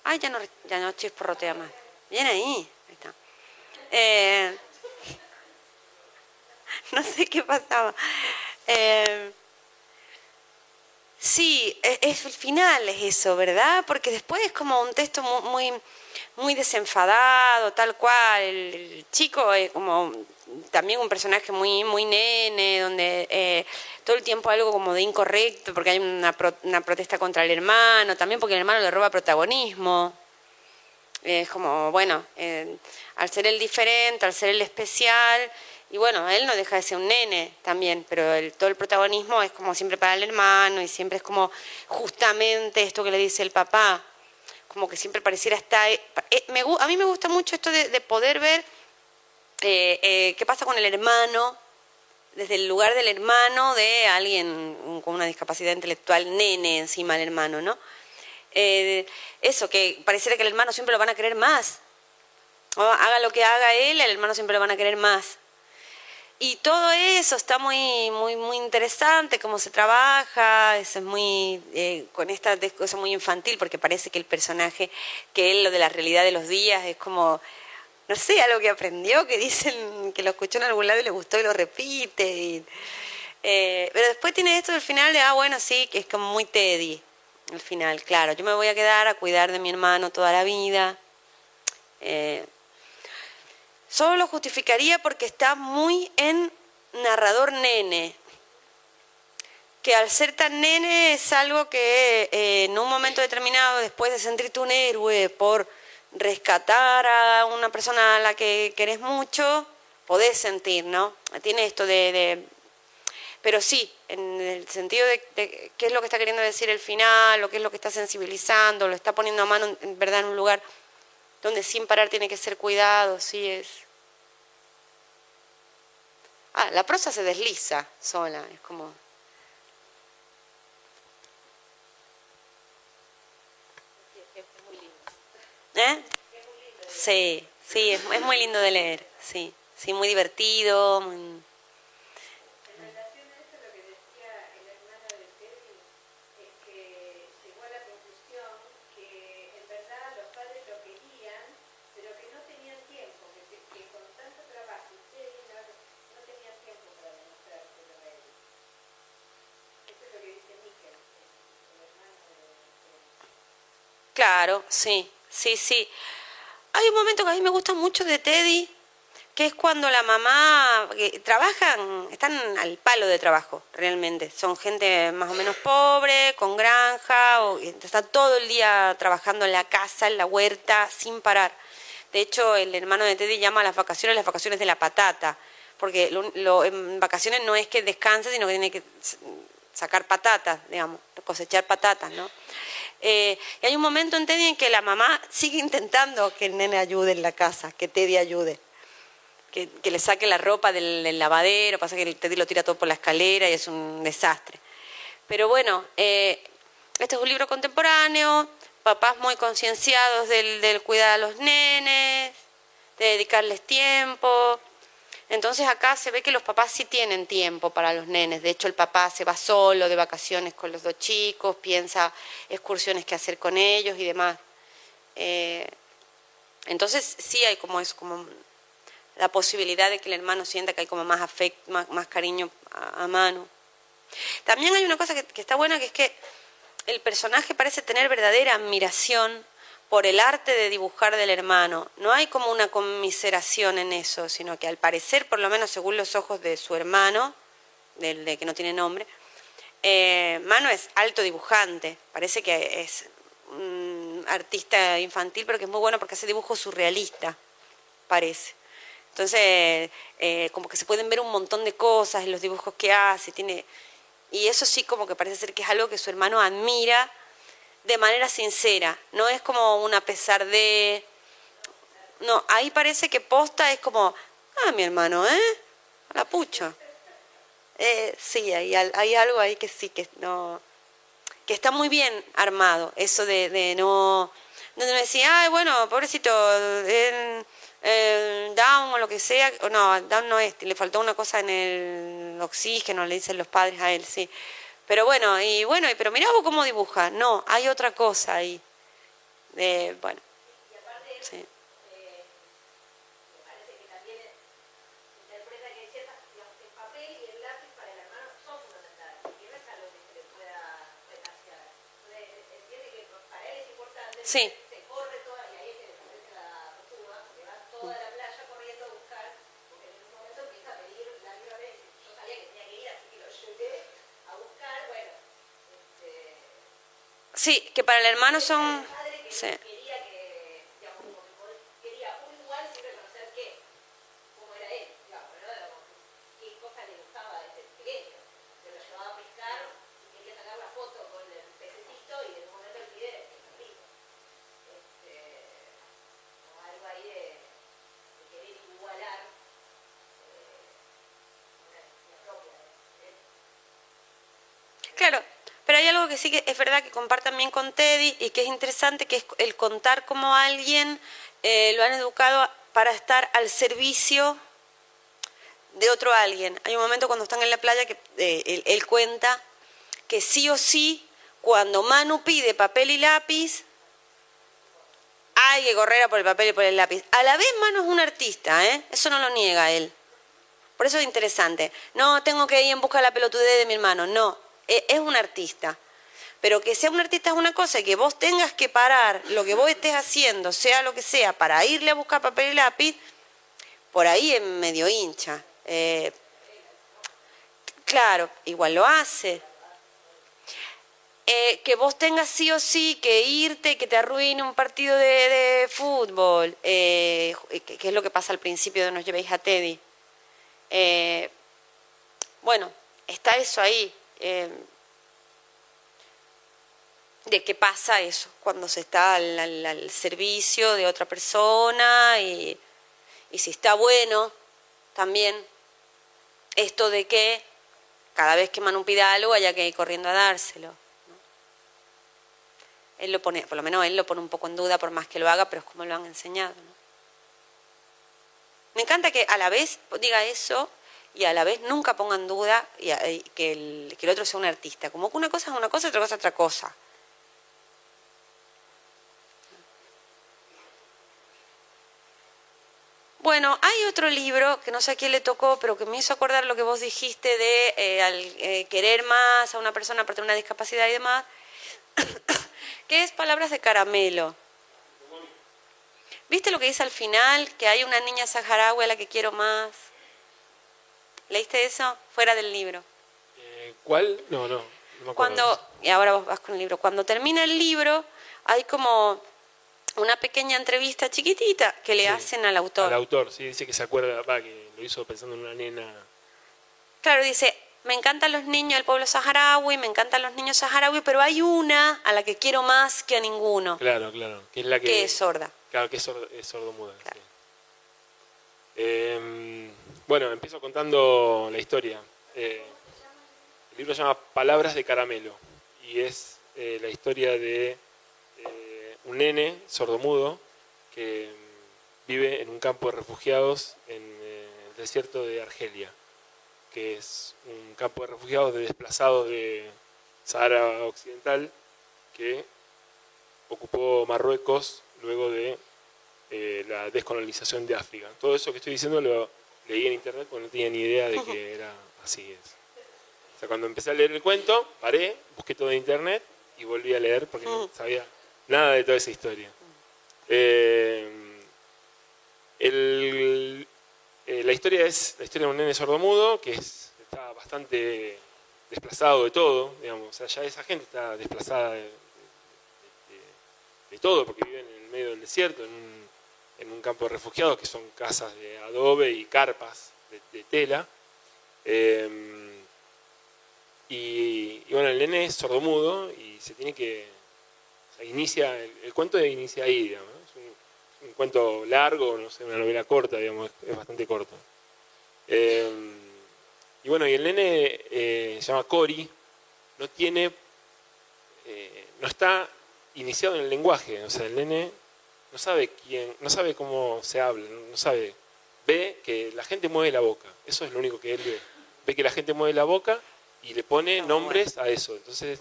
S1: Ay, ya no, ya no chisporrotea más. Bien ahí. Ahí está. Eh, (laughs) no sé qué pasaba. Eh, Sí, e- es el final es eso, ¿verdad? Porque después es como un texto mu- muy, muy desenfadado, tal cual. El, el chico es como también un personaje muy, muy nene, donde eh, todo el tiempo algo como de incorrecto, porque hay una, pro- una protesta contra el hermano, también porque el hermano le roba protagonismo. Es como, bueno, eh, al ser el diferente, al ser el especial, y bueno, él no deja de ser un nene también, pero el, todo el protagonismo es como siempre para el hermano y siempre es como justamente esto que le dice el papá, como que siempre pareciera estar... eh, me gu- a mí me gusta mucho esto de, de poder ver eh, eh, qué pasa con el hermano, desde el lugar del hermano de alguien con una discapacidad intelectual, nene encima del hermano, ¿no? Eh, eso, que pareciera que el hermano siempre lo van a querer más. o haga lo que haga él, el hermano siempre lo van a querer más. Y todo eso está muy, muy, muy interesante, cómo se trabaja, es muy, eh, con esta cosa muy infantil, porque parece que el personaje, que él, lo de la realidad de los días, es como, no sé, algo que aprendió, que dicen que lo escuchó en algún lado y le gustó y lo repite. Eh, pero después tiene esto del final de, ah, bueno, sí, que es como muy Teddy, al final, claro, yo me voy a quedar a cuidar de mi hermano toda la vida. Eh, Solo lo justificaría porque está muy en narrador nene, que al ser tan nene es algo que eh, en un momento determinado, después de sentirte un héroe por rescatar a una persona a la que querés mucho, podés sentir, ¿no? Tiene esto de... pero sí, en el sentido de, de, qué es lo que está queriendo decir el final, o qué es lo que está sensibilizando, lo está poniendo a mano, en verdad, en un lugar donde sin parar tiene que ser cuidado, sí es. Ah, la prosa se desliza sola, es como. ¿Eh? Sí, sí, es, es muy lindo de leer, sí, sí, muy divertido, muy... Claro, sí, sí, sí. Hay un momento que a mí me gusta mucho de Teddy, que es cuando la mamá, que trabajan, están al palo de trabajo, realmente. Son gente más o menos pobre, con granja, o, está todo el día trabajando en la casa, en la huerta, sin parar. De hecho, el hermano de Teddy llama a las vacaciones las vacaciones de la patata, porque lo, en vacaciones no es que descanse, sino que tiene que sacar patatas, digamos, cosechar patatas, ¿no? Eh, y hay un momento en Teddy en que la mamá sigue intentando que el nene ayude en la casa, que Teddy ayude. Que, le saque la ropa del, lavadero, pasa que Teddy lo tira todo por la escalera y es un desastre. Pero bueno, eh, este es un libro contemporáneo, papás muy concienciados del, del cuidar a los nenes, de dedicarles tiempo, entonces acá se ve que los papás sí tienen tiempo para los nenes. De hecho, el papá se va solo de vacaciones con los dos chicos, piensa excursiones que hacer con ellos y demás. Eh, entonces sí hay como es como la posibilidad de que el hermano sienta que hay como más afecto, más, cariño a, mano. También hay una cosa que, que está buena, que es que el personaje parece tener verdadera admiración por el arte de dibujar del hermano. No hay como una conmiseración en eso, sino que al parecer, por lo menos según los ojos de su hermano, del de que no tiene nombre, eh, Mano es alto dibujante, parece que es un artista infantil, pero que es muy bueno porque hace dibujos surrealistas, parece. Entonces, eh, como que se pueden ver un montón de cosas en los dibujos que hace, tiene... Y eso sí como que parece ser que es algo que su hermano admira de manera sincera, no es como una pesar de... No, ahí parece que posta es como, ah, mi hermano, ¿eh? la pucha. Eh, sí, hay, hay algo ahí que sí, que no que está muy bien armado, eso de, de no, no decir, ay, bueno, pobrecito, en, down o lo que sea, no, down no es, le faltó una cosa en el oxígeno, le dicen los padres a él, sí. Pero bueno, y bueno, pero mirá vos cómo dibuja. No, hay otra cosa ahí. Eh, bueno.
S7: Sí. eh, me parece que también interpreta que ciertas, el papel y el lápiz para el hermano son fundamentales. Y no es algo que se le pueda retasear. Entonces, entiende que para él es importante.
S1: Sí.
S7: Se corre toda, y ahí es que desaparece la postura, porque va toda la playa corriendo a buscar, porque en un momento empieza a pedir la libre. Yo sabía que tenía que ir, así que lo llevé a buscar, bueno, este,
S1: Sí, que para el hermano son... Sí.
S7: quería que, digamos, como que pod- quería un igual sin reconocer qué, cómo era él, digamos, ¿no? Digamos, qué cosas le gustaba desde pequeño. Se lo llevaba a pescar y quería sacar la foto con el pececito y en un momento el pide el perrito. Este, como algo ahí de, de querer igualar eh, una necesidad propia de él.
S1: Claro, pero hay algo que sí que es verdad que comparte también con Teddy y que es interesante, que es el contar cómo alguien eh, lo han educado para estar al servicio de otro alguien. Hay un momento cuando están en la playa que eh, él, él cuenta que sí o sí, cuando Manu pide papel y lápiz, hay que correr a por el papel y por el lápiz. A la vez Manu es un artista, ¿eh? Eso no lo niega él. Por eso es interesante. No, tengo que ir en busca de la pelotudez de mi hermano. No, e- es un artista. Pero que sea un artista es una cosa, y que vos tengas que parar lo que vos estés haciendo, sea lo que sea, para irle a buscar papel y lápiz, por ahí es medio hincha. Eh, claro, igual lo hace. Eh, que vos tengas sí o sí que irte, que te arruine un partido de, fútbol, eh, que, es lo que pasa al principio de Nos llevéis a Teddy. Eh, bueno, está eso ahí. De qué pasa eso cuando se está al, al- al servicio de otra persona y, si está bueno también esto de que cada vez que Manu pida algo haya que ir corriendo a dárselo. Él lo pone, por lo menos él lo pone un poco en duda por más que lo haga, pero es como lo han enseñado. Me encanta que a la vez diga eso y a la vez nunca ponga en duda y que, el, que el otro sea un artista. Como que una cosa es una cosa, otra cosa es otra cosa. Bueno, hay otro libro que no sé a quién le tocó, pero que me hizo acordar lo que vos dijiste de eh, al, eh, querer más a una persona por tener una discapacidad y demás, (coughs) que es Palabras de Caramelo. ¿Viste lo que dice al final? Que hay una niña saharaui a la que quiero más. ¿Leíste eso? Fuera del libro.
S8: Eh, ¿Cuál? No, no. no me acuerdo.
S1: Cuando, y ahora vos vas con el libro, cuando termina el libro hay como una pequeña entrevista chiquitita que le
S8: Sí,
S1: hacen al autor.
S8: Al autor, sí, dice que se acuerda, va, que lo hizo pensando en una nena.
S1: Claro, dice, me encantan los niños del pueblo saharaui, me encantan los niños saharaui, pero hay una a la que quiero más que a ninguno,
S8: Claro, claro. Que es la que.
S1: que es sorda.
S8: Claro, que es, sordo, es sordomuda.
S1: Claro.
S8: sí. Eh, bueno, empiezo contando la historia. Eh, el libro se llama Palabras de Caramelo y es eh, la historia de un nene sordomudo que vive en un campo de refugiados en eh, el desierto de Argelia, que es un campo de refugiados de desplazados de Sahara Occidental que ocupó Marruecos luego de eh, la descolonización de África. Todo eso que estoy diciendo lo leí en internet porque no tenía ni idea de que era así. Es. O sea, cuando empecé a leer el cuento, paré, busqué todo en internet y volví a leer porque no sabía nada de toda esa historia. Eh, eh, la historia es la historia de un nene sordomudo que es, está bastante desplazado de todo, digamos. O sea, ya esa gente está desplazada de, todo, porque viven en el medio del desierto, en un, campo de refugiados que son casas de adobe y carpas de, de tela. Eh, y, y bueno, el nene es sordomudo y se tiene que. Inicia, el, el cuento inicia ahí, digamos. ¿no? Es un, un cuento largo, no sé, una novela corta, digamos, es, bastante corto. Eh, y bueno, y el nene eh, se llama Cory, no tiene. eh, no está iniciado en el lenguaje, o sea, el nene no sabe quién, no sabe cómo se habla, no no sabe, ve que la gente mueve la boca, eso es lo único que él ve, ve que la gente mueve la boca y le pone nombres a eso, entonces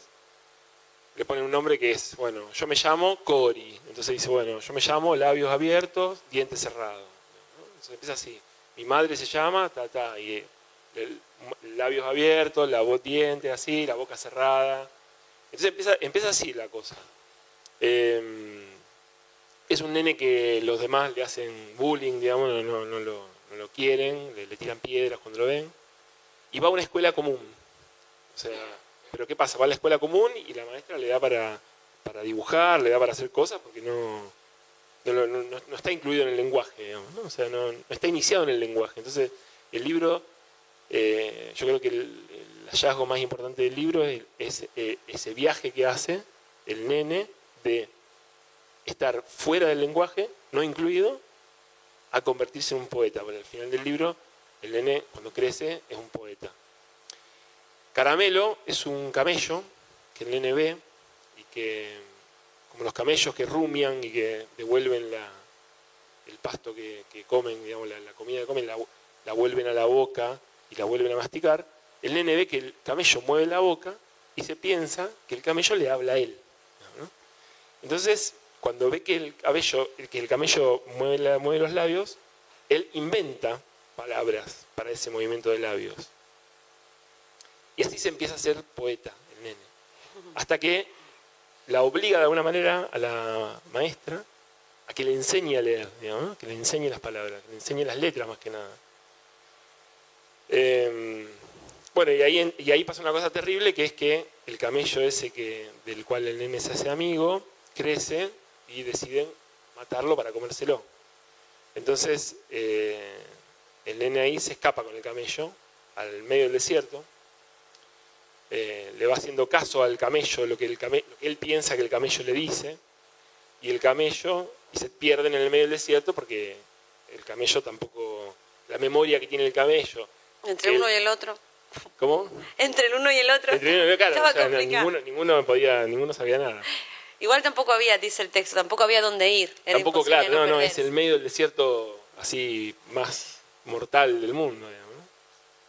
S8: le pone un nombre que es, bueno, yo me llamo Cory, entonces dice, bueno, yo me llamo labios abiertos, dientes cerrados. Entonces empieza así, mi madre se llama, ta, ta, y el- labios abiertos, la voz dientes así, la boca cerrada, entonces empieza, empieza así la cosa. Eh, es un nene que los demás le hacen bullying, digamos, no lo, no lo quieren, le, le tiran piedras cuando lo ven. Y va a una escuela común. O sea, pero ¿qué pasa? Va a la escuela común y la maestra le da para, para dibujar, le da para hacer cosas porque no, no, no- no- está incluido en el lenguaje, digamos, ¿no? O sea, no, está iniciado en el lenguaje. Entonces, el libro, eh, yo creo que el, hallazgo más importante del libro es, es, eh, ese viaje que hace el nene de estar fuera del lenguaje, no incluido, a convertirse en un poeta. Porque al final del libro, el nene, cuando crece, es un poeta. Caramelo es un camello que el nene ve y que, como los camellos que rumian y que devuelven la, el pasto que, comen, digamos, la, la comida que comen, la, la vuelven a la boca y la vuelven a masticar, el nene ve que el camello mueve la boca y se piensa que el camello le habla a él. Entonces, cuando ve que el, que el camello mueve los labios, él inventa palabras para ese movimiento de labios. Y así se empieza a ser poeta, el nene. Hasta que la obliga de alguna manera a la maestra a que le enseñe a leer, digamos, que le enseñe las palabras, que le enseñe las letras más que nada. Eh, bueno, y ahí, y ahí pasa una cosa terrible, que es que el camello ese que, del cual el nene se hace amigo, crece y deciden matarlo para comérselo. Entonces, eh, el nene ahí se escapa con el camello al medio del desierto, eh, le va haciendo caso al camello, lo que, el came- lo que él piensa que el camello le dice, y el camello, y se pierden en el medio del desierto porque el camello tampoco, la memoria que tiene el camello,
S1: Entre
S8: el-
S1: uno y el otro.
S8: ¿cómo?
S1: Entre el uno y el otro.
S8: Entre uno y- claro, (laughs)
S1: Estaba
S8: o sea, no,
S1: complicado.
S8: ninguno, ninguno podía, ninguno sabía nada.
S1: Igual tampoco había, dice el texto, tampoco había dónde ir. Era
S8: Tampoco, claro, no, no, es el medio del desierto así más mortal del mundo.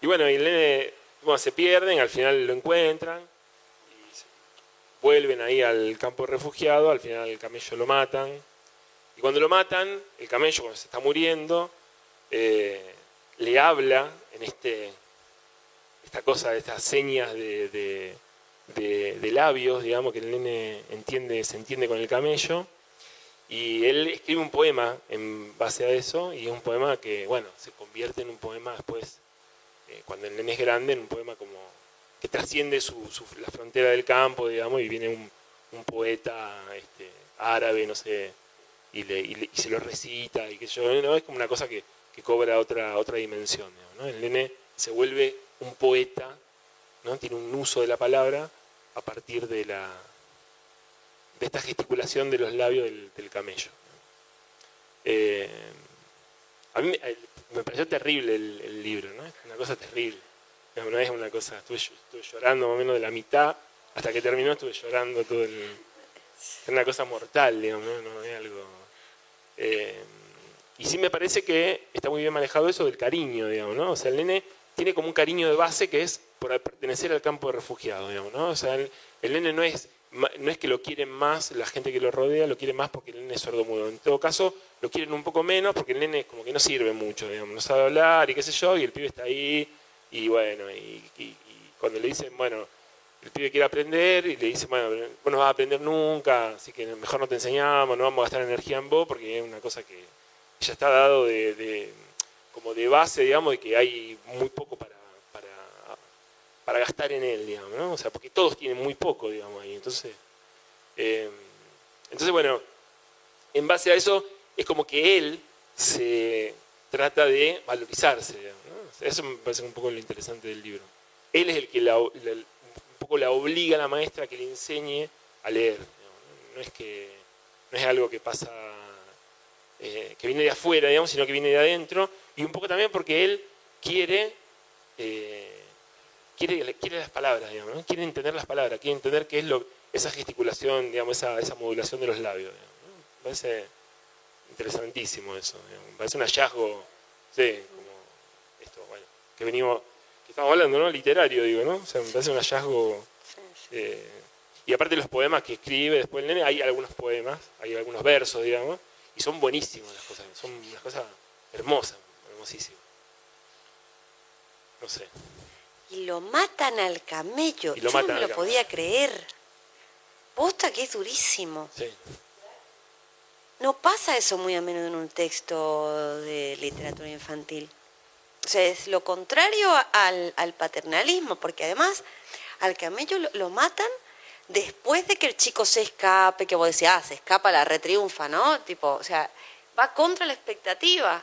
S8: Y bueno, y el nene, bueno, se pierden, al final lo encuentran, y vuelven ahí al campo refugiado, al final el camello lo matan, y cuando lo matan, el camello cuando se está muriendo, eh, le habla en este, esta cosa, estas señas de, de- de- de labios, digamos, que el nene entiende, se entiende con el camello, y él escribe un poema en base a eso, y es un poema que, bueno, se convierte en un poema después, eh, cuando el nene es grande, en un poema como que trasciende su, su- la frontera del campo, digamos, y viene un, poeta este, árabe, no sé, y, se lo recita, y que yo, es como una cosa que, que cobra otra, otra dimensión. digamos. El nene se vuelve un poeta, ¿no? tiene un uso de la palabra a partir de la, de esta gesticulación de los labios del, del camello. Eh, a mí me, eh, pareció terrible el, libro, ¿no? Es una cosa terrible. No es una cosa, estuve, ll- estuve llorando más o menos de la mitad, hasta que terminó estuve llorando todo el... Es una cosa mortal, digamos, ¿no? No es algo... eh, y sí me parece que está muy bien manejado eso del cariño, digamos, ¿no? O sea, el nene tiene como un cariño de base que es por pertenecer al campo de refugiados, digamos, ¿no? O sea, el, el nene no es, no es que lo quieren más, la gente que lo rodea lo quiere más porque el nene es sordomudo. En todo caso, lo quieren un poco menos porque el nene como que no sirve mucho, digamos, no sabe hablar y qué sé yo, y el pibe está ahí, y bueno, y, cuando le dicen, bueno, el pibe quiere aprender y le dice, bueno, vos no vas a aprender nunca, así que mejor no te enseñamos, no vamos a gastar energía en vos porque es una cosa que ya está dado de, de- como de base, digamos, de que hay muy poco para, para gastar en él, digamos, ¿no? O sea, porque todos tienen muy poco, digamos, ahí. Entonces, eh, entonces bueno, en base a eso es como que él se trata de valorizarse, digamos, Eso me parece un poco lo interesante del libro. Él es el que un poco la obliga a la maestra a que le enseñe a leer. No es que no es algo que pasa eh, que viene de afuera, digamos, sino que viene de adentro, y un poco también porque él quiere, eh, quiere, quiere las palabras, digamos, ¿no? quiere entender las palabras, quiere entender qué es lo, esa gesticulación, digamos, esa, esa modulación de los labios. digamos, ¿no? Me parece interesantísimo eso, digamos, me parece un hallazgo, sí, como esto, bueno, que venimos, que estamos hablando, ¿no? Literario, digo, ¿no? O sea, me parece un hallazgo... eh, y aparte los poemas que escribe después el nene, hay algunos poemas, hay algunos versos, digamos, y son buenísimos las cosas, son unas cosas hermosas, hermosísimas. No sé.
S1: Y lo matan al camello.
S8: Y lo
S1: Yo
S8: matan
S1: no me lo
S8: camello.
S1: podía creer. Posta que es durísimo.
S8: Sí.
S1: No pasa eso muy a menudo en un texto de literatura infantil. O sea, es lo contrario al, al paternalismo, porque además al camello lo, lo matan después de que el chico se escape, que vos decís, ah, se escapa, la retriunfa, ¿no? Tipo, o sea, va contra la expectativa.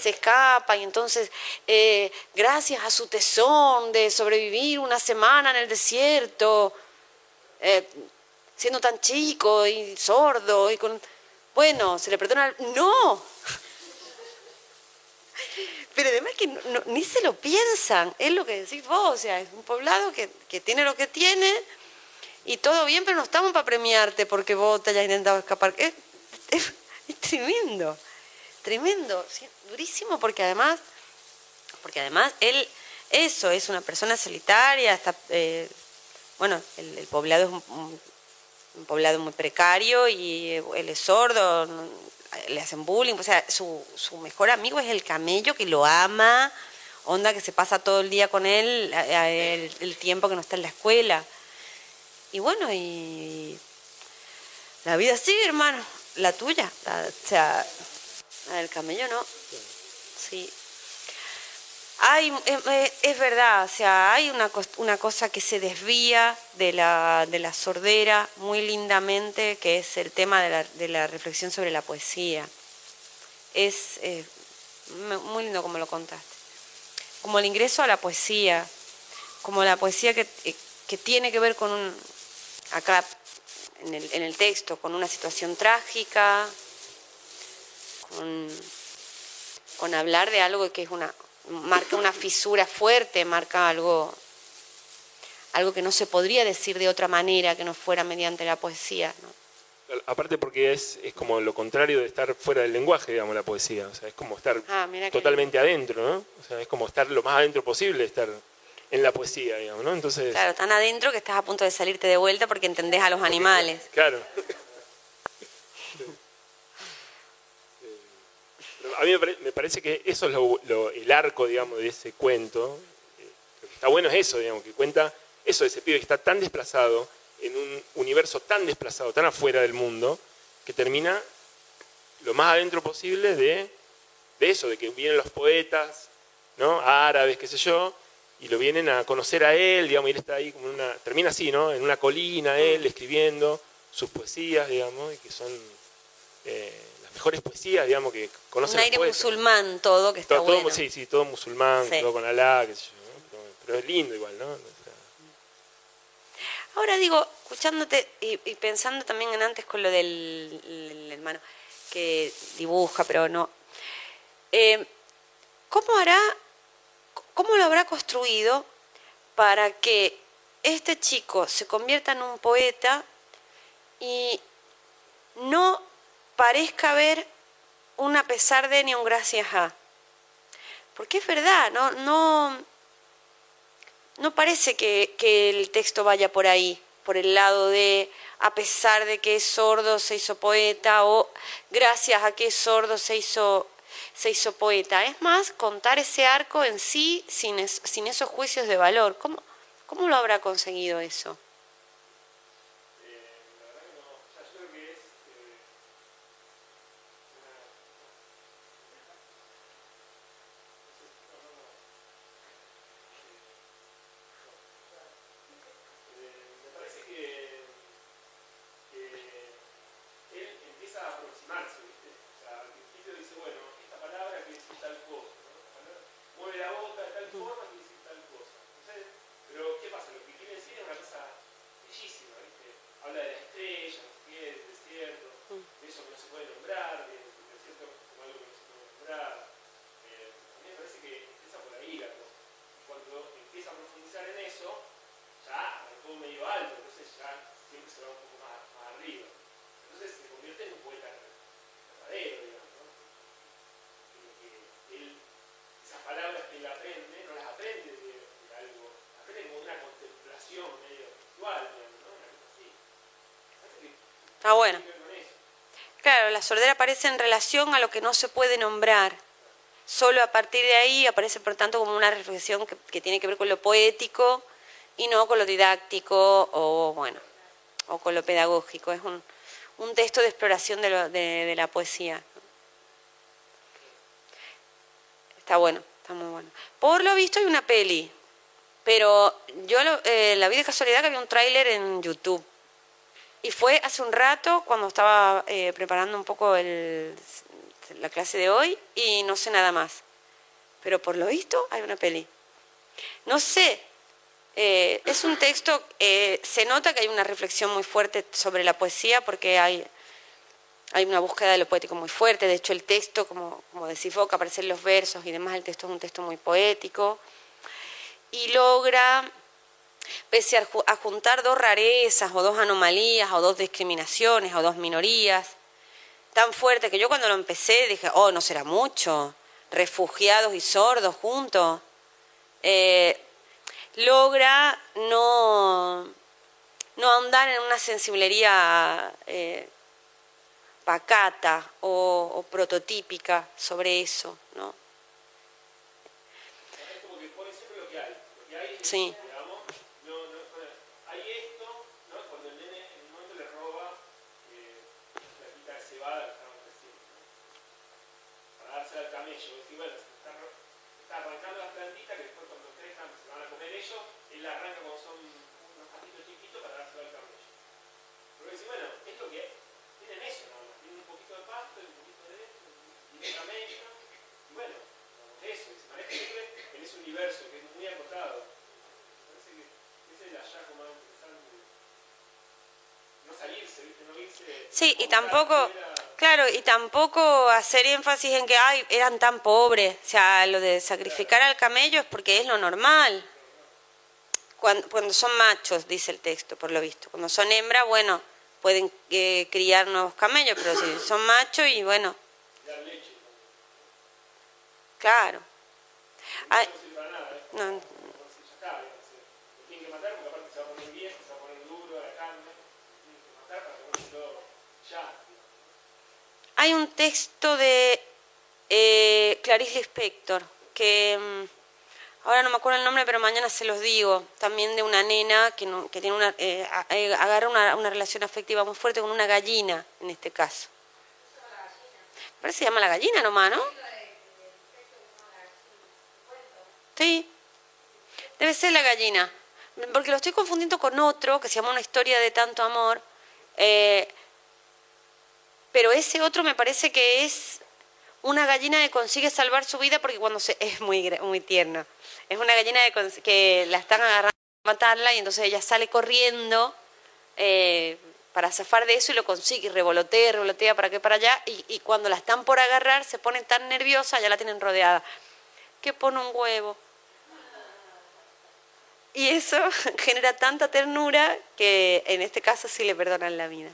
S1: Se escapa y entonces, eh, gracias a su tesón de sobrevivir una semana en el desierto, eh, siendo tan chico y sordo y con... Bueno, se le perdona... el- ¡No! Pero además que no- no- ni se lo piensan, es lo que decís vos, o sea, es un poblado que, que tiene lo que tiene y todo bien, pero no estamos para premiarte porque vos te hayas intentado escapar. Es, es- es tremendo, tremendo, sí, durísimo porque además, porque además él, eso es una persona solitaria, está, eh, bueno, el, poblado es un, poblado muy precario y él es sordo, le hacen bullying, o sea, su, su mejor amigo es el camello que lo ama, onda que se pasa todo el día con él, el, tiempo que no está en la escuela. Y bueno, y la vida sigue, hermano, la tuya, o sea, del camello no. Sí. Hay, eh, eh, es verdad, o sea, hay una, una cosa que se desvía de la, de la sordera muy lindamente, que es el tema de la, de la reflexión sobre la poesía. Es eh, mu- muy lindo como lo contaste. Como el ingreso a la poesía, como la poesía que, eh, que tiene que ver con un, acá en el, en el texto, con una situación trágica, con, con hablar de algo que es una marca una fisura fuerte, marca algo algo que no se podría decir de otra manera que no fuera mediante la poesía, ¿no?
S8: Aparte porque es, es como lo contrario de estar fuera del lenguaje, digamos, la poesía. O sea, es como estar
S1: Ah,
S8: totalmente adentro, ¿no? O sea, es como estar lo más adentro posible, estar en la poesía, digamos, ¿no? Entonces,
S1: Claro, tan adentro que estás a punto de salirte de vuelta porque entendés a los animales.
S8: claro. A mí me, pare- me parece que eso es lo- el arco, digamos, de ese cuento. Eh, Lo que está bueno es eso, digamos, que cuenta eso de ese pibe que está tan desplazado, en un universo tan desplazado, tan afuera del mundo, que termina lo más adentro posible de, de eso, de que vienen los poetas, ¿no? Árabes, qué sé yo, y lo vienen a conocer a él, digamos, y él está ahí como una, termina así, ¿no? En una colina, él escribiendo sus poesías, digamos, y que son eh, mejores poesías, digamos, que conocen
S1: Un
S8: los
S1: aire
S8: poetas.
S1: musulmán todo que está
S8: Todo, todo-
S1: bueno.
S8: sí, sí, todo musulmán,
S1: Sí.
S8: todo con Alá, qué sé yo, ¿no? pero, pero es lindo igual, ¿no? O sea,
S1: Ahora digo, escuchándote y, y pensando también en antes con lo del el hermano que dibuja, pero no. eh, ¿Cómo hará, cómo lo habrá construido para que este chico se convierta en un poeta y no parezca haber un a pesar de ni un gracias a? Porque es verdad, no, no, no parece que, que el texto vaya por ahí, por el lado de a pesar de que es sordo se hizo poeta o gracias a que es sordo se hizo, se hizo poeta. Es más, contar ese arco en sí sin, es- sin esos juicios de valor. ¿Cómo, ¿Cómo lo habrá conseguido eso?
S8: me parece que, que él empieza a aproximarse, ¿viste? O sea, al principio dice, bueno, esta palabra quiere decir tal cosa, ¿no? Esta palabra mueve la boca de tal forma quiere decir tal cosa. Entonces, pero ¿qué pasa? Lo que quiere decir es una cosa bellísima, ¿viste? Habla de las estrellas, no sé qué, del desierto, de eso que no se puede nombrar, de- del desierto como algo que no se puede nombrar. Eh, a mí me parece que empieza por ahí la cosa. Y cuando empieza a profundizar en eso, ya arrancó medio alto, entonces ya siempre se va un poco más, más arriba. Entonces se convierte en un poeta verdadero, digamos, ¿no? En que él, esas palabras que él aprende, no las aprende de, de algo, las aprende como de una contemplación medio espiritual, digamos, ¿no? Una cosa así. Parece que
S1: Ah, bueno. Claro, la sordera aparece en relación a lo que no se puede nombrar. Solo a partir de ahí aparece, por tanto, como una reflexión que, tiene que ver con lo poético y no con lo didáctico o, bueno, o con lo pedagógico. Es un, un texto de exploración de, lo- de- la poesía. Está bueno, está muy bueno. Por lo visto hay una peli, pero yo eh, la vi de casualidad que había un tráiler en YouTube. Y fue hace un rato cuando estaba eh, preparando un poco el- la clase de hoy y no sé nada más. Pero por lo visto hay una peli. No sé, eh, es un texto, eh, se nota que hay una reflexión muy fuerte sobre la poesía porque hay, hay una búsqueda de lo poético muy fuerte. De hecho, el texto, como, como decís vos, que aparecen los versos y demás, el texto es un texto muy poético. Y logra pese a, ju- a juntar dos rarezas o dos anomalías o dos discriminaciones o dos minorías, tan fuerte que yo cuando lo empecé dije, oh, no será mucho, refugiados y sordos juntos. Eh, logra no, no ahondar en una sensiblería eh, pacata o, o prototípica sobre eso, ¿no?
S8: Es como que pone siempre lo que hay. Lo que hay es,
S1: Sí.
S8: digamos, no, no, bueno, hay esto, ¿no? Cuando el nene en un momento le roba eh, la quita de cebada que estaban creciendo, ¿no? Para dársela al camello. Y bueno, se está, ro- está arrancando las plantitas que después cuando crezcan se van a comer ellos, él la arranca cuando son unos patitos chiquitos para dárselo al camello. Pero dice, bueno, es lo que tienen eso, ¿no? Tienen un poquito de pasto, un poquito de esto, y de camello, y bueno, eso, se maneja siempre en ese universo que es muy acotado. Parece que ese es el hallazgo más interesante. No salirse, ¿viste? No irse.
S1: Sí, y tampoco. Claro, y tampoco hacer énfasis en que ay, eran tan pobres. O sea, lo de sacrificar al camello es porque es lo normal. Cuando, cuando son machos, dice el texto, por lo visto. Cuando son hembras, bueno, pueden eh, criar nuevos camellos, pero si son machos y bueno, claro. Ay,
S8: ¿eh?
S1: no,
S8: tienen que matar porque aparte se va a poner viejo, se va a poner duro la carne. Tienen que matar para ya.
S1: Hay un texto de eh, Clarice Lispector que mm, ahora no me acuerdo el nombre, pero mañana se los digo. También de una nena que, tiene una, eh, eh, agarra una, una relación afectiva muy fuerte con una gallina, en este caso. Parece que se llama la gallina nomás, ¿no? Sí. Debe ser la gallina. Porque lo estoy confundiendo con otro que se llama Una historia de tanto amor. Eh, pero ese otro me parece que es una gallina que consigue salvar su vida porque cuando se es muy muy tierna. Es una gallina que, que la están agarrando para matarla y entonces ella sale corriendo eh, para zafar de eso y lo consigue y revolotea revolotea para aquí para allá y, y cuando la están por agarrar se pone tan nerviosa ya la tienen rodeada. Que pone un huevo y eso (laughs) genera tanta ternura que en este caso sí le perdonan la vida.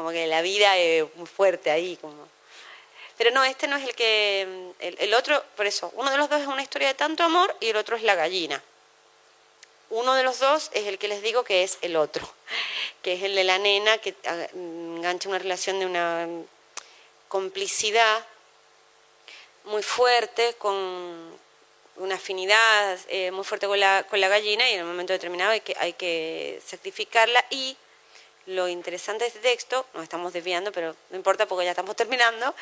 S1: Como que la vida es muy fuerte ahí. Como... Pero no, este no es el que... El, otro, por eso, uno de los dos es una historia de tanto amor y el otro es la gallina. Uno de los dos es el que les digo que es el otro, (laughs) que es el de la nena que ah, engancha una relación de una complicidad muy fuerte con una afinidad eh, muy fuerte con la, con la gallina y en un momento determinado hay que, hay que sacrificarla y lo interesante de este texto, nos estamos desviando, pero no importa porque ya estamos terminando,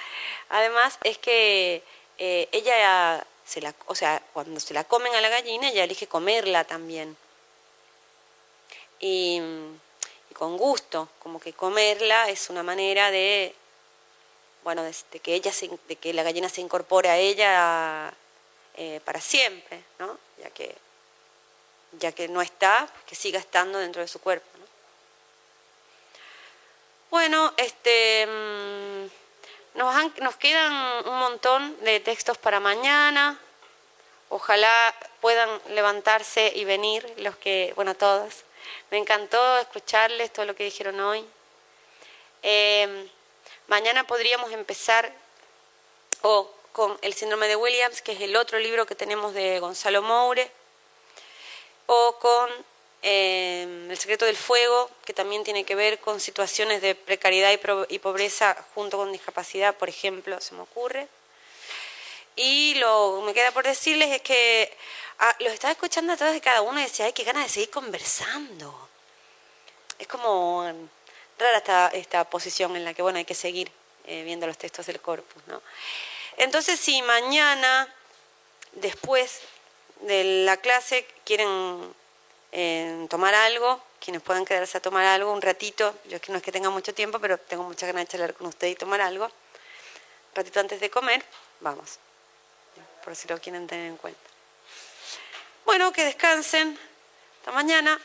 S1: además es que eh, ella, se la, o sea, cuando se la comen a la gallina, ella elige comerla también. Y, con gusto, como que comerla es una manera de, bueno, de, que ella se, de que la gallina se incorpore a ella eh, para siempre, ¿no? Ya que, ya que no está, que siga estando dentro de su cuerpo. Bueno, este, mm, nos, nos quedan un montón de textos para mañana. Ojalá puedan levantarse y venir los que, bueno, todos. Me encantó escucharles todo lo que dijeron hoy. Eh, mañana podríamos empezar o con El síndrome de Williams, que es el otro libro que tenemos de Gonzalo Moure, o con eh, El secreto del fuego, que también tiene que ver con situaciones de precariedad y, y pobreza junto con discapacidad, por ejemplo, se me ocurre. Y lo que me queda por decirles es que ah, los estaba escuchando a todos de cada uno y decía, ay, qué ganas de seguir conversando. Es como mm, rara esta, esta posición en la que, bueno, hay que seguir eh, viendo los textos del corpus, ¿no? Entonces, si mañana, después de la clase, quieren eh, tomar algo, quienes puedan quedarse a tomar algo un ratito, yo es que no es que tenga mucho tiempo, pero tengo muchas ganas de charlar con usted y tomar algo, un ratito antes de comer, vamos, por si lo quieren tener en cuenta. Bueno, que descansen, hasta mañana.